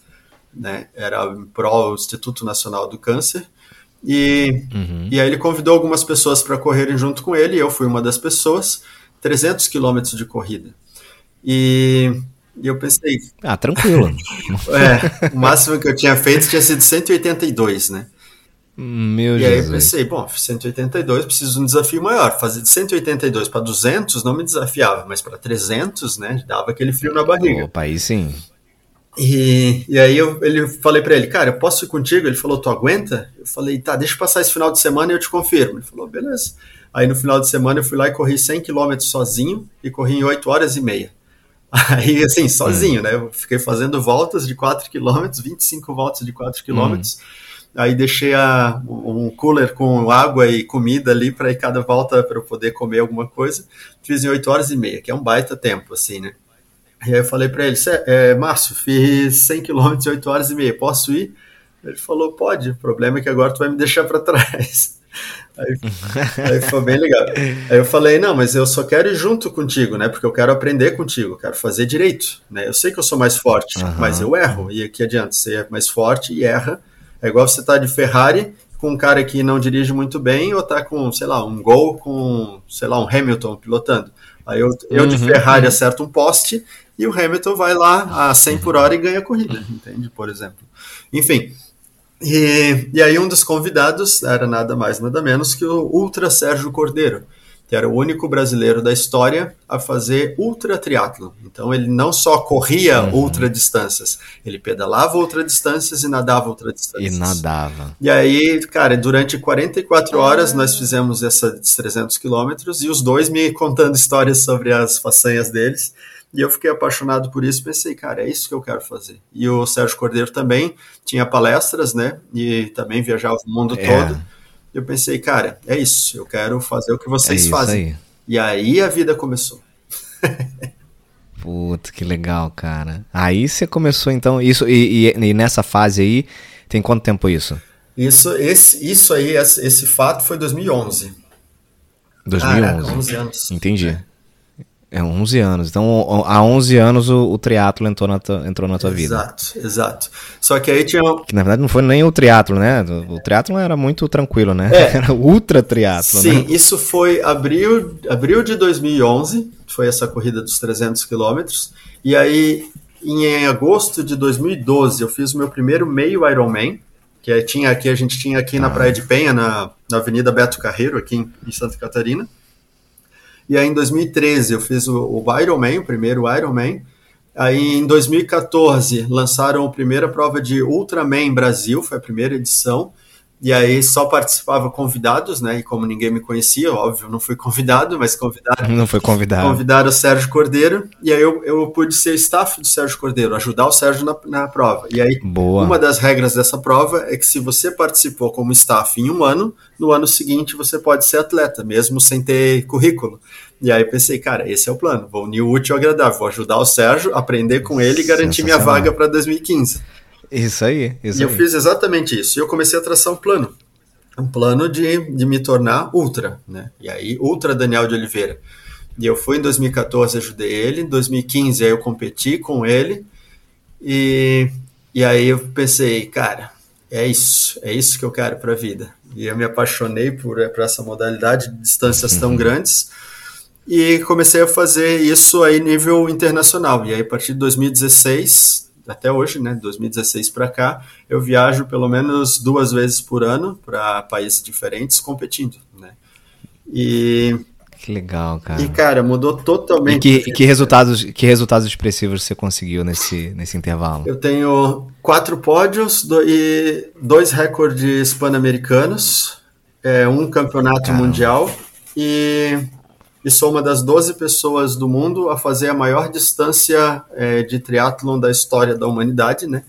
né? Era pro Instituto Nacional do Câncer. E, uhum. e aí ele convidou algumas pessoas para correrem junto com ele, e eu fui uma das pessoas, 300 quilômetros de corrida. E, e, eu pensei... Ah, tranquilo. é, o máximo que eu tinha feito tinha sido 182, né? Meu e Jesus. aí eu pensei, bom, 182 preciso de um desafio maior. Fazer de 182 para 200 não me desafiava, mas para 300, né, dava aquele frio na barriga. Opa, aí sim. E, e aí eu ele, falei para ele, cara, eu posso ir contigo? Ele falou, tu aguenta? Eu falei, tá, deixa eu passar esse final de semana e eu te confirmo. Ele falou, beleza. Aí no final de semana eu fui lá e corri 100 km sozinho e corri em 8 horas e meia. Aí, assim, sozinho, hum. né? Eu fiquei fazendo voltas de 4 km, 25 voltas de 4 km. Hum Aí deixei a, um cooler com água e comida ali para ir cada volta para eu poder comer alguma coisa. Fiz em 8 horas e meia, que é um baita tempo, assim, né? E aí eu falei para ele, é, Márcio, fiz 100 km em 8 horas e meia, posso ir? Ele falou, pode, o problema é que agora tu vai me deixar para trás. Aí, aí foi bem legal. Aí eu falei, não, mas eu só quero ir junto contigo, né? Porque eu quero aprender contigo, quero fazer direito, né? Eu sei que eu sou mais forte, uhum. mas eu erro. E aqui adianta, você é mais forte e erra, é igual você tá de Ferrari com um cara que não dirige muito bem ou tá com, sei lá, um Gol com, sei lá, um Hamilton pilotando. Aí eu, eu uhum, de Ferrari uhum. acerto um poste e o Hamilton vai lá a 100 por hora e ganha a corrida, entende? Por exemplo. Enfim, e, e aí um dos convidados era nada mais, nada menos que o Ultra Sérgio Cordeiro, que era o único brasileiro da história a fazer ultra triatlo. Então ele não só corria uhum. ultra distâncias, ele pedalava ultra distâncias e nadava ultra distâncias. E nadava. E aí, cara, durante 44 horas nós fizemos esses 300 quilômetros e os dois me contando histórias sobre as façanhas deles. E eu fiquei apaixonado por isso, pensei, cara, é isso que eu quero fazer. E o Sérgio Cordeiro também tinha palestras, né? E também viajava o mundo é. todo eu pensei, cara, é isso, eu quero fazer o que vocês é fazem. Aí. E aí a vida começou. Puta, que legal, cara. Aí você começou então, isso e, e, e, nessa fase aí, tem quanto tempo isso? Isso, esse, isso aí, esse, esse fato foi 2011. 2011. Caraca, 11 anos. Entendi. É. É 11 anos. Então, há 11 anos o, o triatlo entrou na tua, entrou na tua vida. Exato, exato. Só que aí tinha. Que na verdade não foi nem o triatlo, né? O triatlo era muito tranquilo, né? É. Era ultra triatlo. Sim, né? isso foi abril, abril de 2011. Foi essa corrida dos 300 quilômetros. E aí, em agosto de 2012, eu fiz o meu primeiro meio Ironman. Que é, tinha aqui, a gente tinha aqui ah. na Praia de Penha, na, na Avenida Beto Carreiro, aqui em, em Santa Catarina. E aí em 2013 eu fiz o, o Ironman, o primeiro Ironman, Aí em 2014 lançaram a primeira prova de Ultraman Brasil, foi a primeira edição. E aí só participava convidados, né? E como ninguém me conhecia, óbvio, não fui convidado, mas convidaram. Não foi convidado. Convidaram o Sérgio Cordeiro. E aí eu, eu pude ser staff do Sérgio Cordeiro, ajudar o Sérgio na, na prova. E aí, Boa. uma das regras dessa prova é que se você participou como staff em um ano, no ano seguinte você pode ser atleta, mesmo sem ter currículo. E aí pensei, cara, esse é o plano. Vou unir o útil ao agradável, vou ajudar o Sérgio, aprender com ele e garantir minha vaga para 2015. Isso aí, isso E aí. eu fiz exatamente isso. E eu comecei a traçar um plano. Um plano de, de me tornar ultra, né? E aí, ultra Daniel de Oliveira. E eu fui em 2014, ajudei ele. Em 2015, aí eu competi com ele. E, e aí eu pensei, cara, é isso. É isso que eu quero para a vida. E eu me apaixonei por, por essa modalidade de distâncias tão grandes. E comecei a fazer isso aí nível internacional. E aí, a partir de 2016, até hoje, né, 2016 para cá, eu viajo pelo menos duas vezes por ano para países diferentes competindo, né? E que legal, cara. E cara, mudou totalmente. E que, que resultados, que resultados expressivos você conseguiu nesse, nesse intervalo? Eu tenho quatro pódios do, e dois recordes pan-americanos, é, um campeonato Caramba. mundial e e sou uma das 12 pessoas do mundo a fazer a maior distância é, de triatlon da história da humanidade, né?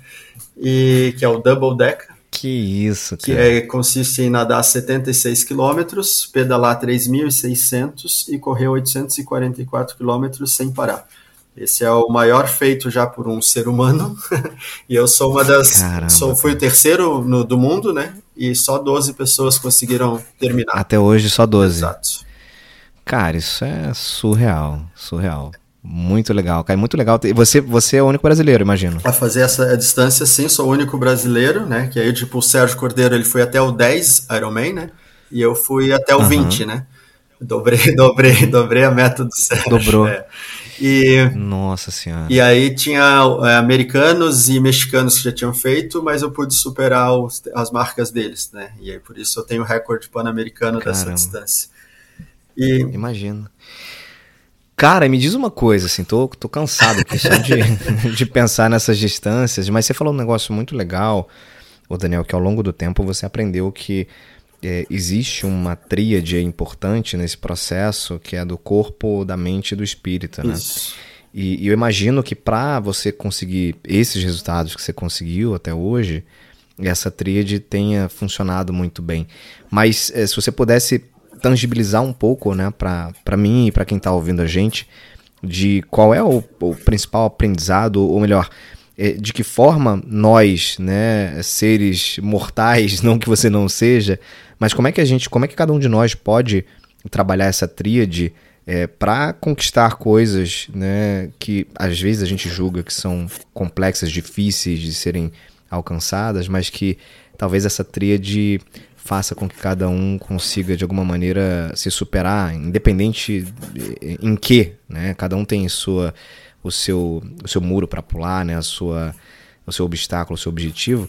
E que é o Double Decker. Que isso, cara. Que é, consiste em nadar 76 quilômetros, pedalar 3.600 e correr 844 quilômetros sem parar. Esse é o maior feito já por um ser humano. e eu sou uma das. Sou, fui o terceiro no, do mundo, né? E só 12 pessoas conseguiram terminar. Até hoje, só 12. Exato. Cara, isso é surreal, surreal. Muito legal, cara. Muito legal. Você, você é o único brasileiro, imagino. A fazer essa distância, sim, sou o único brasileiro, né? Que aí, tipo, o Sérgio Cordeiro, ele foi até o 10 Ironman, né? E eu fui até o uhum. 20, né? Dobrei, dobrei, dobrei a meta do Sérgio. Dobrou. É. E, Nossa senhora. E aí tinha é, americanos e mexicanos que já tinham feito, mas eu pude superar os, as marcas deles, né? E aí por isso eu tenho o recorde pan-americano dessa distância. E... Imagino. Cara, me diz uma coisa, assim, tô, tô cansado aqui só de, de pensar nessas distâncias, mas você falou um negócio muito legal, o Daniel, que ao longo do tempo você aprendeu que é, existe uma tríade importante nesse processo, que é do corpo, da mente e do espírito, né? Isso. E, e eu imagino que para você conseguir esses resultados que você conseguiu até hoje, essa tríade tenha funcionado muito bem. Mas é, se você pudesse tangibilizar um pouco, né, para mim e para quem está ouvindo a gente, de qual é o, o principal aprendizado, ou melhor, é, de que forma nós, né, seres mortais, não que você não seja, mas como é que a gente, como é que cada um de nós pode trabalhar essa tríade é, para conquistar coisas, né, que às vezes a gente julga que são complexas, difíceis de serem alcançadas, mas que talvez essa tríade faça com que cada um consiga de alguma maneira se superar, independente em que, né? Cada um tem sua o seu o seu muro para pular, né? A sua o seu obstáculo, o seu objetivo.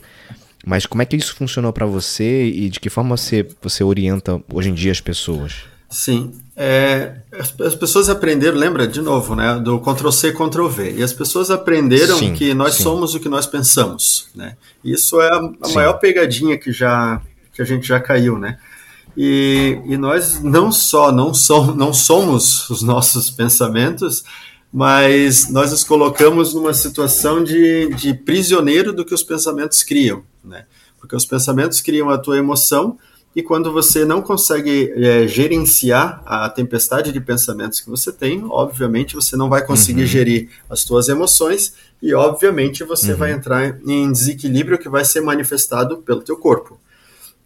Mas como é que isso funcionou para você e de que forma você você orienta hoje em dia as pessoas? Sim, é, as, as, pessoas aprenderam, lembra de novo, né, do Ctrl C, Ctrl V. E as pessoas aprenderam sim, que nós sim. somos o que nós pensamos, né? Isso é a, a maior pegadinha que já que a gente já caiu, né? E, e nós não só não, som, não somos os nossos pensamentos, mas nós nos colocamos numa situação de, de prisioneiro do que os pensamentos criam, né? Porque os pensamentos criam a tua emoção e quando você não consegue é, gerenciar a tempestade de pensamentos que você tem, obviamente você não vai conseguir uhum. gerir as tuas emoções e obviamente você uhum. vai entrar em desequilíbrio que vai ser manifestado pelo teu corpo.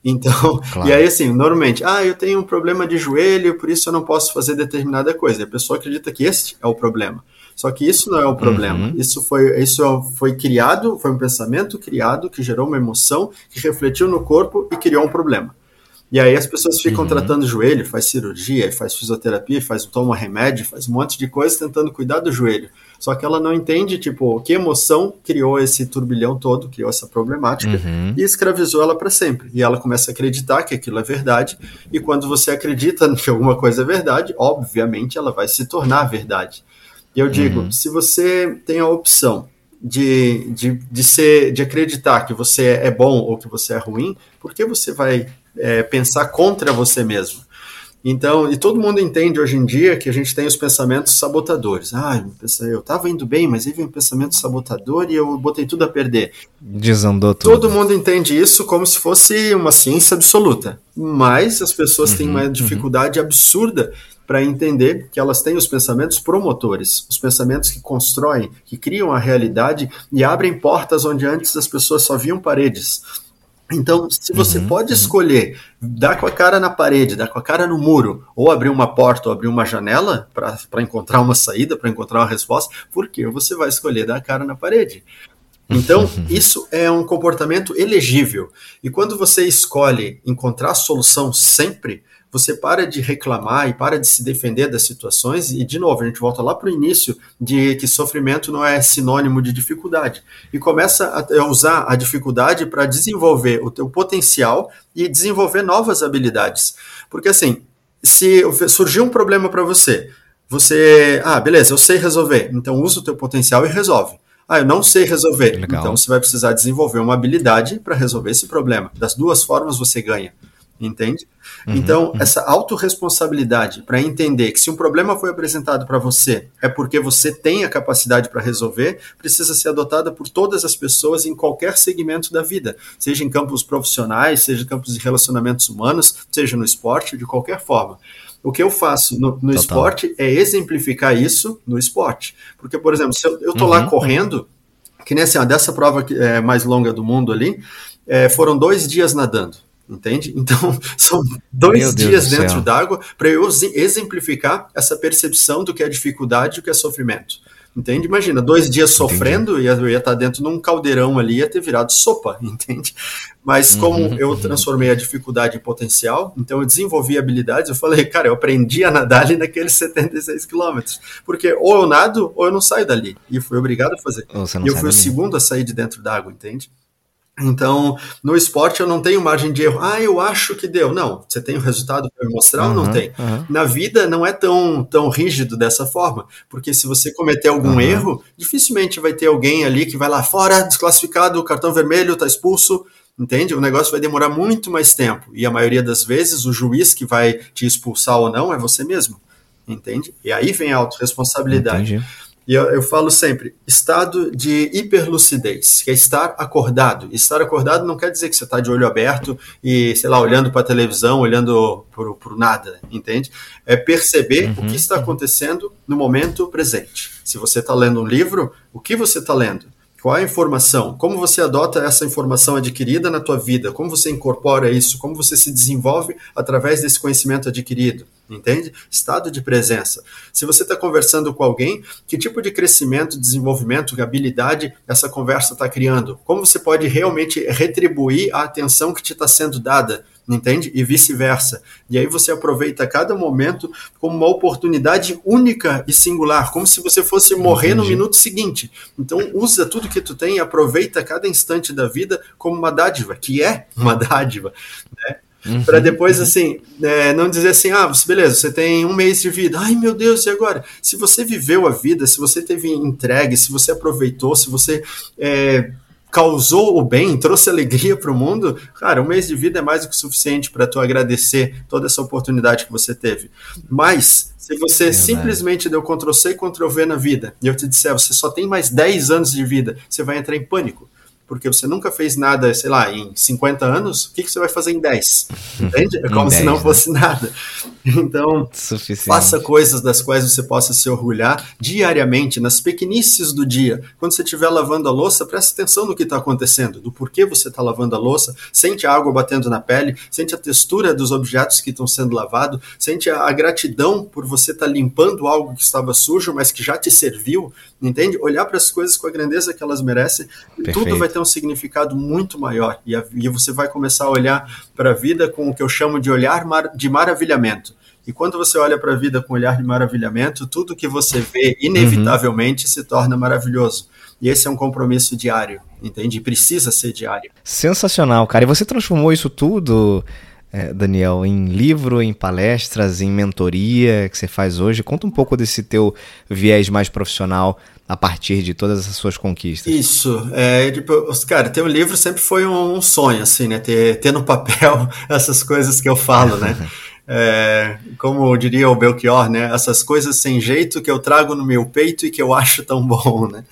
Então, claro. e aí assim, normalmente, ah, eu tenho um problema de joelho, por isso eu não posso fazer determinada coisa. E a pessoa acredita que este é o problema. Só que isso não é o problema. Uhum. Isso foi isso foi criado, foi um pensamento criado que gerou uma emoção, que refletiu no corpo e criou um problema. E aí as pessoas ficam uhum. tratando o joelho, faz cirurgia, faz fisioterapia, faz toma remédio, faz um monte de coisa tentando cuidar do joelho. Só que ela não entende, tipo, que emoção criou esse turbilhão todo, criou essa problemática uhum. e escravizou ela para sempre. E ela começa a acreditar que aquilo é verdade. E quando você acredita que alguma coisa é verdade, obviamente ela vai se tornar verdade. E eu digo, uhum. se você tem a opção de, de, de, ser, de acreditar que você é bom ou que você é ruim, por que você vai é, pensar contra você mesmo? Então, e todo mundo entende hoje em dia que a gente tem os pensamentos sabotadores. Ah, eu estava indo bem, mas aí vem um pensamento sabotador e eu botei tudo a perder. Desandou tudo. Todo mundo entende isso como se fosse uma ciência absoluta. Mas as pessoas uhum, têm uma uhum. dificuldade uhum. absurda para entender que elas têm os pensamentos promotores, os pensamentos que constroem, que criam a realidade e abrem portas onde antes as pessoas só viam paredes. Então, se você uhum, pode uhum. escolher dar com a cara na parede, dar com a cara no muro, ou abrir uma porta ou abrir uma janela para encontrar uma saída, para encontrar uma resposta, por que você vai escolher dar a cara na parede? Então, uhum. isso é um comportamento elegível. E quando você escolhe encontrar solução sempre, você para de reclamar e para de se defender das situações, e de novo, a gente volta lá para o início de que sofrimento não é sinônimo de dificuldade, e começa a usar a dificuldade para desenvolver o teu potencial e desenvolver novas habilidades. Porque assim, se surgir um problema para você, você, ah, beleza, eu sei resolver, então usa o teu potencial e resolve. Ah, eu não sei resolver. Legal. Então você vai precisar desenvolver uma habilidade para resolver esse problema. Das duas formas você ganha entende? Uhum, então, uhum. essa autorresponsabilidade para entender que se um problema foi apresentado para você é porque você tem a capacidade para resolver, precisa ser adotada por todas as pessoas em qualquer segmento da vida, seja em campos profissionais, seja em campos de relacionamentos humanos, seja no esporte, de qualquer forma. O que eu faço no, no esporte é exemplificar isso no esporte. Porque, por exemplo, se eu, tô uhum, lá correndo, que nem assim, ó, dessa prova que é mais longa do mundo ali, é, foram dois dias nadando entende? Então, são dois dias dentro d'água para eu exemplificar essa percepção do que é dificuldade e o que é sofrimento. Entende? Imagina, dois dias sofrendo e eu ia estar dentro de um caldeirão ali, ia ter virado sopa, entende? Mas como uhum, eu transformei a dificuldade em potencial, então eu desenvolvi habilidades, eu falei, cara, eu aprendi a nadar ali naqueles 76 quilômetros. Porque ou eu nado ou eu não saio dali. E fui obrigado a fazer. E eu fui o segundo a sair de dentro d'água, entende? Então, no esporte eu não tenho margem de erro. Ah, eu acho que deu. Não, você tem o resultado para mostrar uhum, ou não tem? Uhum. Na vida não é tão, tão rígido dessa forma, porque se você cometer algum uhum. erro, dificilmente vai ter alguém ali que vai lá fora, desclassificado, cartão vermelho, está expulso. Entende? O negócio vai demorar muito mais tempo. E a maioria das vezes, o juiz que vai te expulsar ou não é você mesmo. Entende? E aí vem a autorresponsabilidade. Entendi. E eu, eu, falo sempre, estado de hiperlucidez, que é estar acordado. Estar acordado não quer dizer que você está de olho aberto e, sei lá, olhando para a televisão, olhando para o nada, entende? É perceber uhum. o que está acontecendo no momento presente. Se você está lendo um livro, o que você está lendo? Qual é a informação? Como você adota essa informação adquirida na tua vida? Como você incorpora isso? Como você se desenvolve através desse conhecimento adquirido? Entende? Estado de presença. Se você está conversando com alguém, que tipo de crescimento, desenvolvimento, habilidade essa conversa está criando? Como você pode realmente retribuir a atenção que te está sendo dada? Entende? E vice-versa. E aí você aproveita cada momento como uma oportunidade única e singular, como se você fosse morrer Entendi. no minuto seguinte. Então usa tudo que tu tem e aproveita cada instante da vida como uma dádiva, que é uma dádiva, né? Uhum, para depois, uhum. assim, é, não dizer assim, ah, beleza, você tem um mês de vida, ai meu Deus, e agora? Se você viveu a vida, se você teve entregue, se você aproveitou, se você é, causou o bem, trouxe alegria para o mundo, cara, um mês de vida é mais do que suficiente para tu agradecer toda essa oportunidade que você teve. Mas, se você é simplesmente deu Ctrl C e Ctrl V na vida, e eu te disser, você só tem mais 10 anos de vida, você vai entrar em pânico porque você nunca fez nada, sei lá, em 50 anos, o que, que você vai fazer em 10? Entende? É como 10, se não né? fosse nada. Então, Suficiente. faça coisas das quais você possa se orgulhar diariamente, nas pequenices do dia. Quando você estiver lavando a louça, preste atenção no que está acontecendo, do porquê você está lavando a louça, sente a água batendo na pele, sente a textura dos objetos que estão sendo lavados, sente a, a gratidão por você estar tá limpando algo que estava sujo, mas que já te serviu, entende? Olhar para as coisas com a grandeza que elas merecem, e tudo vai ter um significado muito maior. E, a, e você vai começar a olhar para a vida com o que eu chamo de olhar mar, de maravilhamento. E quando você olha para a vida com olhar de maravilhamento, tudo que você vê, inevitavelmente, uhum. se torna maravilhoso. E esse é um compromisso diário, entende? Precisa ser diário. Sensacional, cara. E você transformou isso tudo é, Daniel, em livro, em palestras, em mentoria que você faz hoje? Conta um pouco desse teu viés mais profissional a partir de todas essas suas conquistas. Isso, é, tipo, cara, ter um livro sempre foi um sonho, assim, né? Ter, ter no papel essas coisas que eu falo, né? É, como diria o Belchior, né? Essas coisas sem jeito que eu trago no meu peito e que eu acho tão bom, né?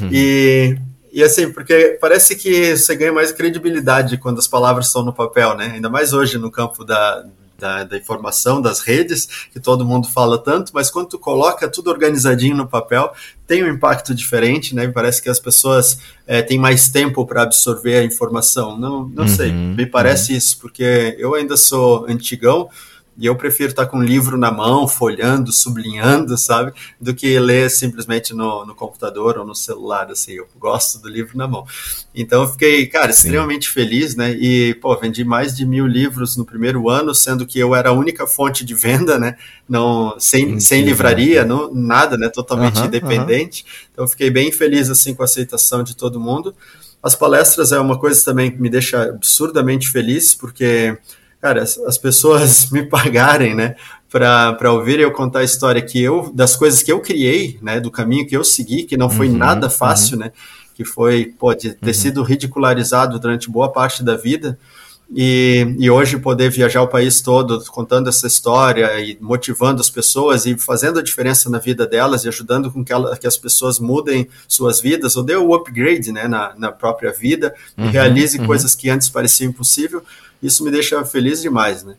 Uhum. e e assim, porque parece que você ganha mais credibilidade quando as palavras estão no papel, né? Ainda mais hoje no campo da, da, da, informação, das redes, que todo mundo fala tanto, mas quando tu coloca tudo organizadinho no papel, tem um impacto diferente, né? Parece que as pessoas é, têm mais tempo para absorver a informação. Não, não uhum, sei, me parece uhum. isso, porque eu ainda sou antigão, e eu prefiro estar com um livro na mão, folhando, sublinhando, sabe? Do que ler simplesmente no, no computador ou no celular, assim. Eu gosto do livro na mão. Então eu fiquei, cara, Sim. extremamente feliz, né? E, pô, vendi mais de mil livros no primeiro ano, sendo que eu era a única fonte de venda, né? Não, sem, sem livraria, não, nada, né? Totalmente independente. Então eu fiquei bem feliz, assim, com a aceitação de todo mundo. As palestras é uma coisa também que me deixa absurdamente feliz, porque cara, as, as pessoas me pagarem, né, para ouvir eu contar a história que eu, das coisas que eu criei, né, do caminho que eu segui, que não foi uhum, nada fácil, uhum. né, que foi, pode ter uhum. sido ridicularizado durante boa parte da vida, e, e, hoje poder viajar o país todo contando essa história e motivando as pessoas e fazendo a diferença na vida delas e ajudando com que, ela, que as pessoas mudem suas vidas ou dê o upgrade né, na, na própria vida uhum, e realize uhum. coisas que antes pareciam impossível, isso me deixa feliz demais, né?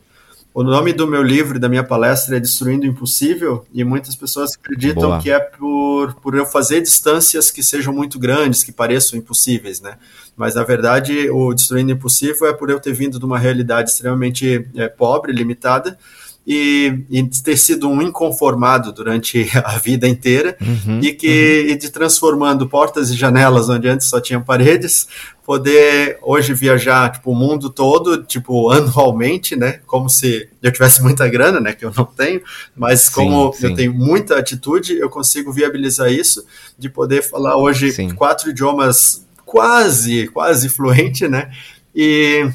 O nome do meu livro e da minha palestra é Destruindo o Impossível, e muitas pessoas acreditam Boa. que é por, por eu fazer distâncias que sejam muito grandes, que pareçam impossíveis, né? Mas, na verdade, o Destruindo o Impossível é por eu ter vindo de uma realidade extremamente é, pobre, limitada, e, e, ter sido um inconformado durante a vida inteira uhum, e que uhum. e de transformando portas e janelas onde antes só tinham paredes poder hoje viajar tipo o mundo todo tipo anualmente né como se eu tivesse muita grana né que eu não tenho mas sim, como sim. eu tenho muita atitude eu consigo viabilizar isso de poder falar hoje sim. quatro idiomas quase quase fluente né e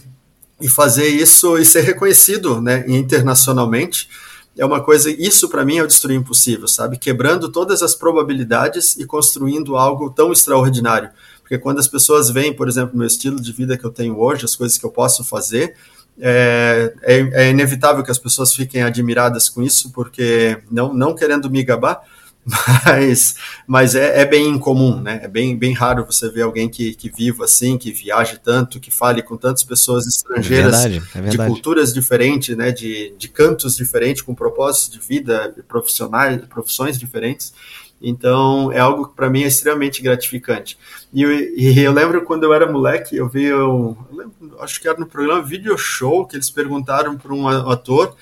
e fazer isso e ser reconhecido né, internacionalmente é uma coisa, isso para mim é o destruir impossível, sabe? Quebrando todas as probabilidades e construindo algo tão extraordinário. Porque quando as pessoas veem, por exemplo, meu estilo de vida que eu tenho hoje, as coisas que eu posso fazer, é, é, é inevitável que as pessoas fiquem admiradas com isso, porque não, não querendo me gabar, mas, mas é, é, bem incomum, né? É bem, bem raro você ver alguém que, que viva assim, que viaje tanto, que fale com tantas pessoas estrangeiras, é verdade, é verdade. de culturas diferentes, né? De, de cantos diferentes, com propósitos de vida, profissionais, profissões diferentes. Então, é algo que para mim é extremamente gratificante. E, e, eu lembro quando eu era moleque, eu vi, eu, eu lembro, acho que era no programa Video Show, que eles perguntaram para um ator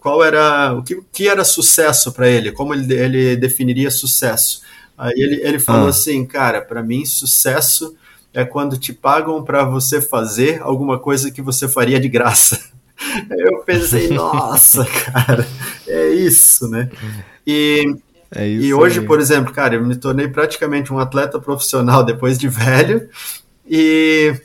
qual era o que, que era sucesso para ele, como ele, ele definiria sucesso. Aí ele, ele falou ah. assim, cara, para mim sucesso é quando te pagam para você fazer alguma coisa que você faria de graça. Eu pensei, nossa, cara, é isso, né? E, é isso e hoje, aí. por exemplo, cara, eu me tornei praticamente um atleta profissional depois de velho e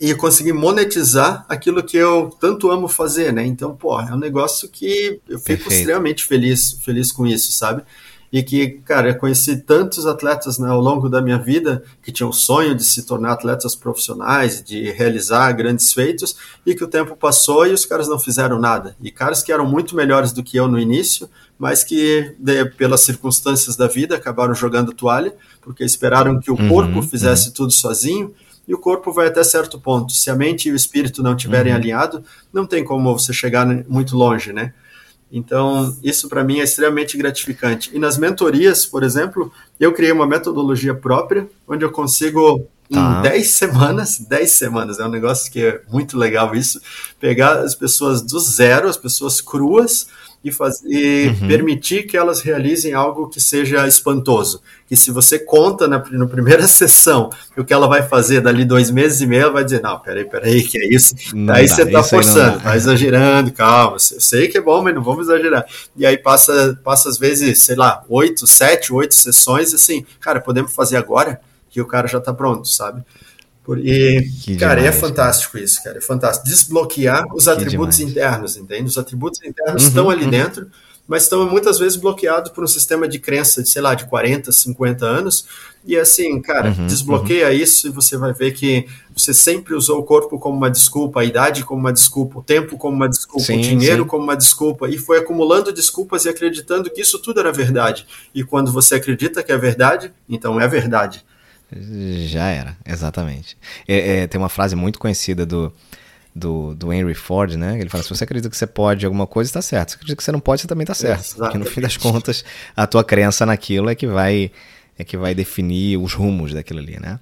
e conseguir monetizar aquilo que eu tanto amo fazer, né? Então, pô, é um negócio que eu fico Perfeito. extremamente feliz, feliz com isso, sabe? E que, cara, eu conheci tantos atletas né, ao longo da minha vida que tinham o sonho de se tornar atletas profissionais, de realizar grandes feitos, e que o tempo passou e os caras não fizeram nada. E caras que eram muito melhores do que eu no início, mas que, de, pelas circunstâncias da vida, acabaram jogando toalha, porque esperaram que o uhum, corpo fizesse uhum. tudo sozinho e o corpo vai até certo ponto. Se a mente e o espírito não estiverem uhum. alinhados, não tem como você chegar muito longe, né? Então, isso para mim é extremamente gratificante. E nas mentorias, por exemplo, eu criei uma metodologia própria, onde eu consigo, tá. em 10 semanas, 10 semanas, é um negócio que é muito legal isso, pegar as pessoas do zero, as pessoas cruas, e, faz, e uhum. permitir que elas realizem algo que seja espantoso. Que se você conta na, na, primeira sessão o que ela vai fazer dali dois meses e meio, ela vai dizer, não, peraí, peraí, que é isso? Não aí dá, você está forçando, está exagerando, calma, eu sei que é bom, mas não vamos exagerar. E aí passa, passa às vezes, sei lá, oito, sete, oito sessões, assim, cara, podemos fazer agora? Que o cara já está pronto, sabe? E, que cara, demais, é fantástico cara. isso, cara. É fantástico. Desbloquear os que atributos demais. internos, entende? Os atributos internos uhum, estão ali uhum. dentro mas estão muitas vezes bloqueados por um sistema de crença de, sei lá, de 40, 50 anos. E assim, cara, uhum, desbloqueia uhum. isso e você vai ver que você sempre usou o corpo como uma desculpa, a idade como uma desculpa, o tempo como uma desculpa, sim, o dinheiro sim. como uma desculpa, e foi acumulando desculpas e acreditando que isso tudo era verdade. E quando você acredita que é verdade, então é verdade. Já era, exatamente. É, é, tem uma frase muito conhecida do do, do Henry Ford, né? Ele fala: se você acredita que você pode alguma coisa, está certo. Se você acredita que você não pode, você também está certo. Exatamente. Porque no fim das contas, a tua crença naquilo é que vai é que vai definir os rumos daquilo ali, né?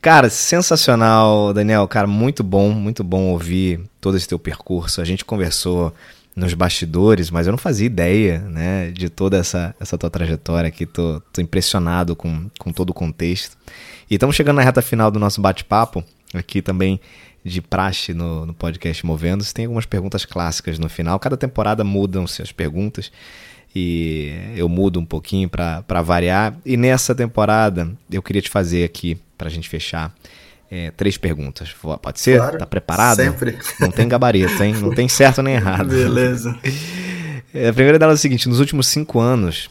Cara, sensacional, Daniel. Cara, muito bom, muito bom ouvir todo esse teu percurso. A gente conversou nos bastidores, mas eu não fazia ideia, né, de toda essa, essa tua trajetória aqui. Tô, tô impressionado com, com todo o contexto. E estamos chegando na reta final do nosso bate-papo, aqui também de praxe no, no podcast Movendo-se. Tem algumas perguntas clássicas no final. Cada temporada mudam-se as perguntas e eu mudo um pouquinho para variar. E nessa temporada eu queria te fazer aqui, para a gente fechar, é, três perguntas. Pode ser? Claro, tá preparado? Sempre. Não tem gabarito, hein? Não tem certo nem errado. Beleza. É, a primeira dela é a seguinte: nos últimos cinco anos,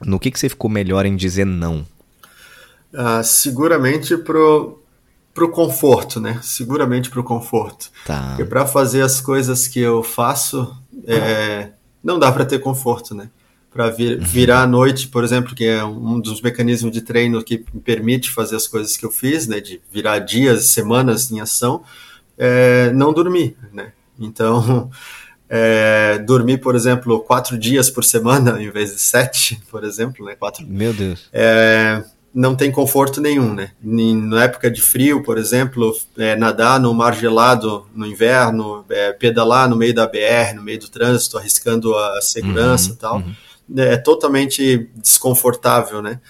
no que, que você ficou melhor em dizer não? Ah, seguramente pro, pro conforto, né? Seguramente pro conforto. Tá. Porque para fazer as coisas que eu faço, é, não dá para ter conforto, né? para vir, uhum. virar à noite, por exemplo, que é um dos mecanismos de treino que me permite fazer as coisas que eu fiz, né, de virar dias, semanas em ação, é, não dormir, né? Então, é, dormir, por exemplo, quatro dias por semana em vez de sete, por exemplo, né? Quatro. Meu Deus. É, não tem conforto nenhum, né? Na época de frio, por exemplo, é, nadar no mar gelado no inverno, é, pedalar no meio da BR, no meio do trânsito, arriscando a segurança uhum, e tal. Uhum é totalmente desconfortável, né?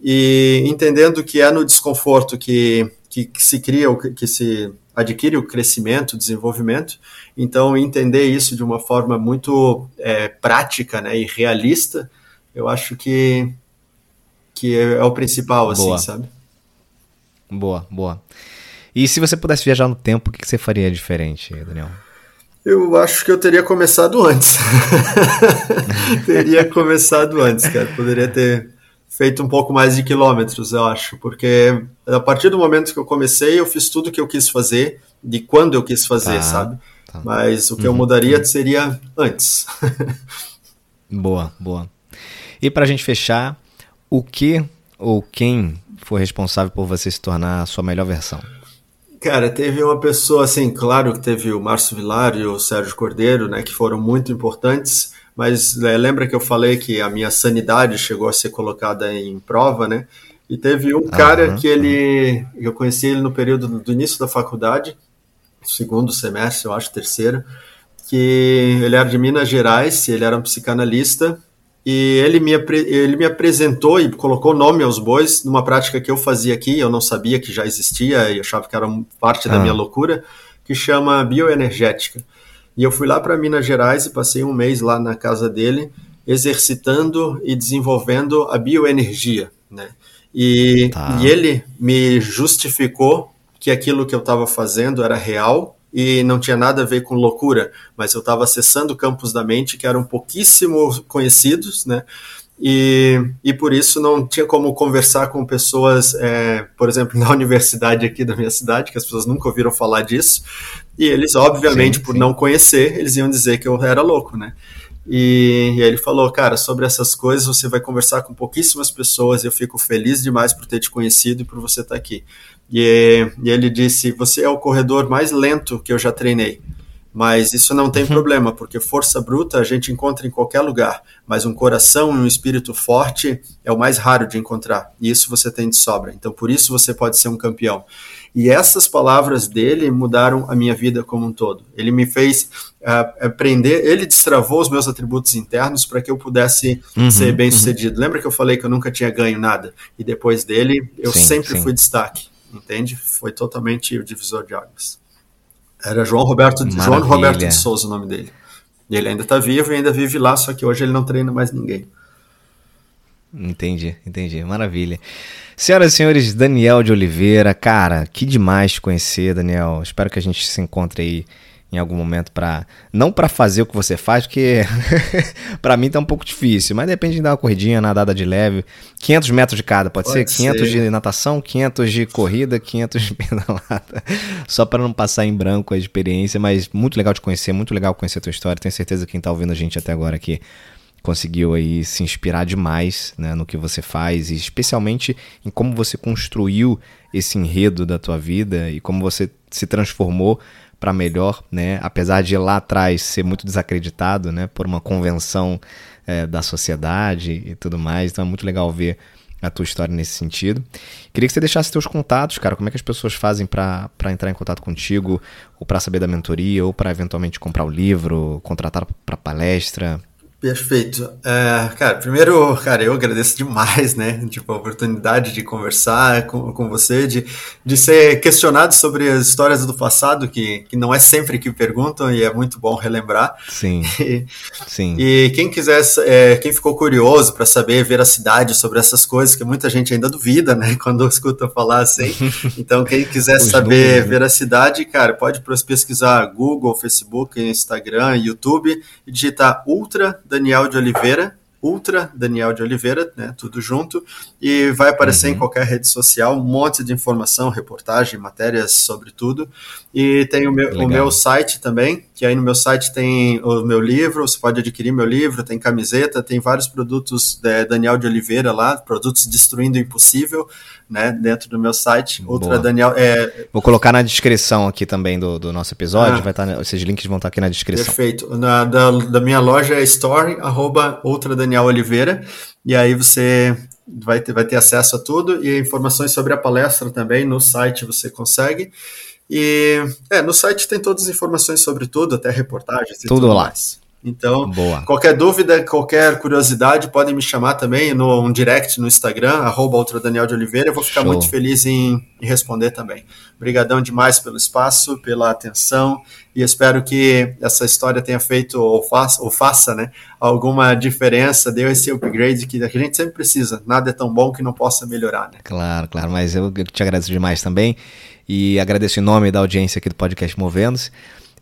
E entendendo que é no desconforto que, que, que se cria, que se adquire o crescimento, o desenvolvimento. Então, entender isso de uma forma muito é, prática né, e realista, eu acho que, que é o principal, assim, boa. sabe? Boa, boa. E se você pudesse viajar no tempo, o que você faria diferente, Daniel? Eu acho que eu teria começado antes. teria começado antes, cara. Poderia ter feito um pouco mais de quilômetros, eu acho, porque a partir do momento que eu comecei, eu fiz tudo que eu quis fazer, de quando eu quis fazer, tá, sabe? Tá. Mas o que uhum, eu mudaria uhum. seria antes. boa, boa. E para a gente fechar, o que ou quem foi responsável por você se tornar a sua melhor versão? Cara, teve uma pessoa, assim, claro que teve o Márcio Vilar e o Sérgio Cordeiro, né, que foram muito importantes, mas é, lembra que eu falei que a minha sanidade chegou a ser colocada em prova, né? E teve um cara que ele, eu conheci ele no período do início da faculdade, segundo semestre, eu acho, terceiro, que ele era de Minas Gerais, ele era um psicanalista, e ele me, ele me apresentou e colocou nome aos bois numa prática que eu fazia aqui, eu não sabia que já existia e achava que era parte ah. da minha loucura, que chama bioenergética. E eu fui lá para Minas Gerais e passei um mês lá na casa dele, exercitando e desenvolvendo a bioenergia, né? E, tá. e ele me justificou que aquilo que eu estava fazendo era real e não tinha nada a ver com loucura, mas eu estava acessando campos da mente que eram pouquíssimo conhecidos, né? E, e por isso não tinha como conversar com pessoas, é, por exemplo, na universidade aqui da minha cidade, que as pessoas nunca ouviram falar disso, e eles, obviamente, sim, por sim. não conhecer, eles iam dizer que eu era louco, né? E, e, aí ele falou, cara, sobre essas coisas você vai conversar com pouquíssimas pessoas e eu fico feliz demais por ter te conhecido e por você estar aqui. E, e ele disse: Você é o corredor mais lento que eu já treinei. Mas isso não tem uhum. problema, porque força bruta a gente encontra em qualquer lugar, mas um coração e um espírito forte é o mais raro de encontrar, e isso você tem de sobra. Então, por isso você pode ser um campeão. E essas palavras dele mudaram a minha vida como um todo. Ele me fez uh, aprender, ele destravou os meus atributos internos para que eu pudesse uhum, ser bem sucedido. Uhum. Lembra que eu falei que eu nunca tinha ganho nada? E depois dele, eu sim, sempre sim. fui destaque entende? Foi totalmente o divisor de águas. Era João Roberto, João Roberto de Souza o nome dele. Ele ainda está vivo e ainda vive lá, só que hoje ele não treina mais ninguém. Entendi, entendi. Maravilha. Senhoras e senhores, Daniel de Oliveira, cara, que demais te conhecer, Daniel. Espero que a gente se encontre aí em algum momento para não para fazer o que você faz, porque para mim tá um pouco difícil, mas depende de dar uma corridinha, nadada de leve, 500 metros de cada, pode, pode ser? ser. 500 de natação, 500 de corrida, 500 de pedalada, só para não passar em branco a experiência, mas muito legal te conhecer, muito legal conhecer a tua história, tenho certeza que quem tá ouvindo a gente até agora aqui conseguiu aí se inspirar demais né, no que você faz e especialmente em como você construiu esse enredo da tua vida e como você se transformou para melhor, né? Apesar de lá atrás ser muito desacreditado, né? Por uma convenção é, da sociedade e tudo mais. Então é muito legal ver a tua história nesse sentido. Queria que você deixasse teus contatos, cara. Como é que as pessoas fazem para entrar em contato contigo, ou para saber da mentoria, ou para eventualmente comprar o livro, contratar para palestra? Perfeito. É, cara, primeiro, cara, eu agradeço demais, né? Tipo, a oportunidade de conversar com, com você, de, de ser questionado sobre as histórias do passado, que, que não é sempre que perguntam e é muito bom relembrar. Sim. E, Sim. E quem quiser, é, quem ficou curioso para saber veracidade sobre essas coisas, que muita gente ainda duvida, né? Quando escuta falar assim. Então, quem quiser saber né? veracidade, cara, pode pesquisar Google, Facebook, Instagram, YouTube e digitar Ultra Daniel de Oliveira, Ultra Daniel de Oliveira, né, tudo junto, e vai aparecer uhum. em qualquer rede social, um monte de informação, reportagem, matérias sobre tudo. E tem o meu, o meu site também, que aí no meu site tem o meu livro, você pode adquirir meu livro, tem camiseta, tem vários produtos de Daniel de Oliveira lá, produtos Destruindo o Impossível, né, dentro do meu site. Ultra Daniel. É... Vou colocar na descrição aqui também do, do nosso episódio. Ah, vai estar, tá, esses links vão estar aqui na descrição. Perfeito. Na, da, da minha loja é store, arroba Ultra Daniel Oliveira. E aí você vai ter, vai ter acesso a tudo e informações sobre a palestra também no site você consegue. E é, no site tem todas as informações sobre tudo, até reportagens e tudo, tudo lá. Mais. Então, Boa. qualquer dúvida, qualquer curiosidade, podem me chamar também no um direct no Instagram, arroba de Oliveira. Eu vou ficar Show. muito feliz em, em, responder também. Obrigadão demais pelo espaço, pela atenção e espero que essa história tenha feito ou faça, ou faça né, alguma diferença, deu esse upgrade que a gente sempre precisa. Nada é tão bom que não possa melhorar. Né? Claro, claro, mas eu te agradeço demais também e agradeço em nome da audiência aqui do podcast Movendo-se.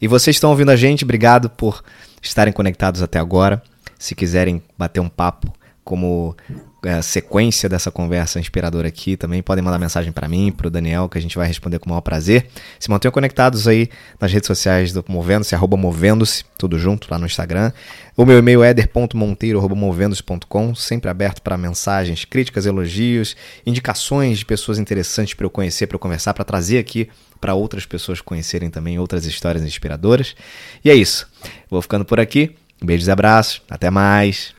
E vocês estão ouvindo a gente, obrigado por estarem conectados até agora. Se quiserem bater um papo como é, sequência dessa conversa inspiradora aqui, também podem mandar mensagem para mim, para o Daniel, que a gente vai responder com o maior prazer. Se mantenham conectados aí nas redes sociais do Movendo-se, arroba Movendo-se, tudo junto lá no Instagram. O meu e-mail é eder.monteiro.movendo-se.com, sempre aberto para mensagens, críticas, elogios, indicações de pessoas interessantes para eu conhecer, para eu conversar, para trazer aqui para outras pessoas conhecerem também outras histórias inspiradoras. E é isso. Vou ficando por aqui. Beijos e abraços. Até mais.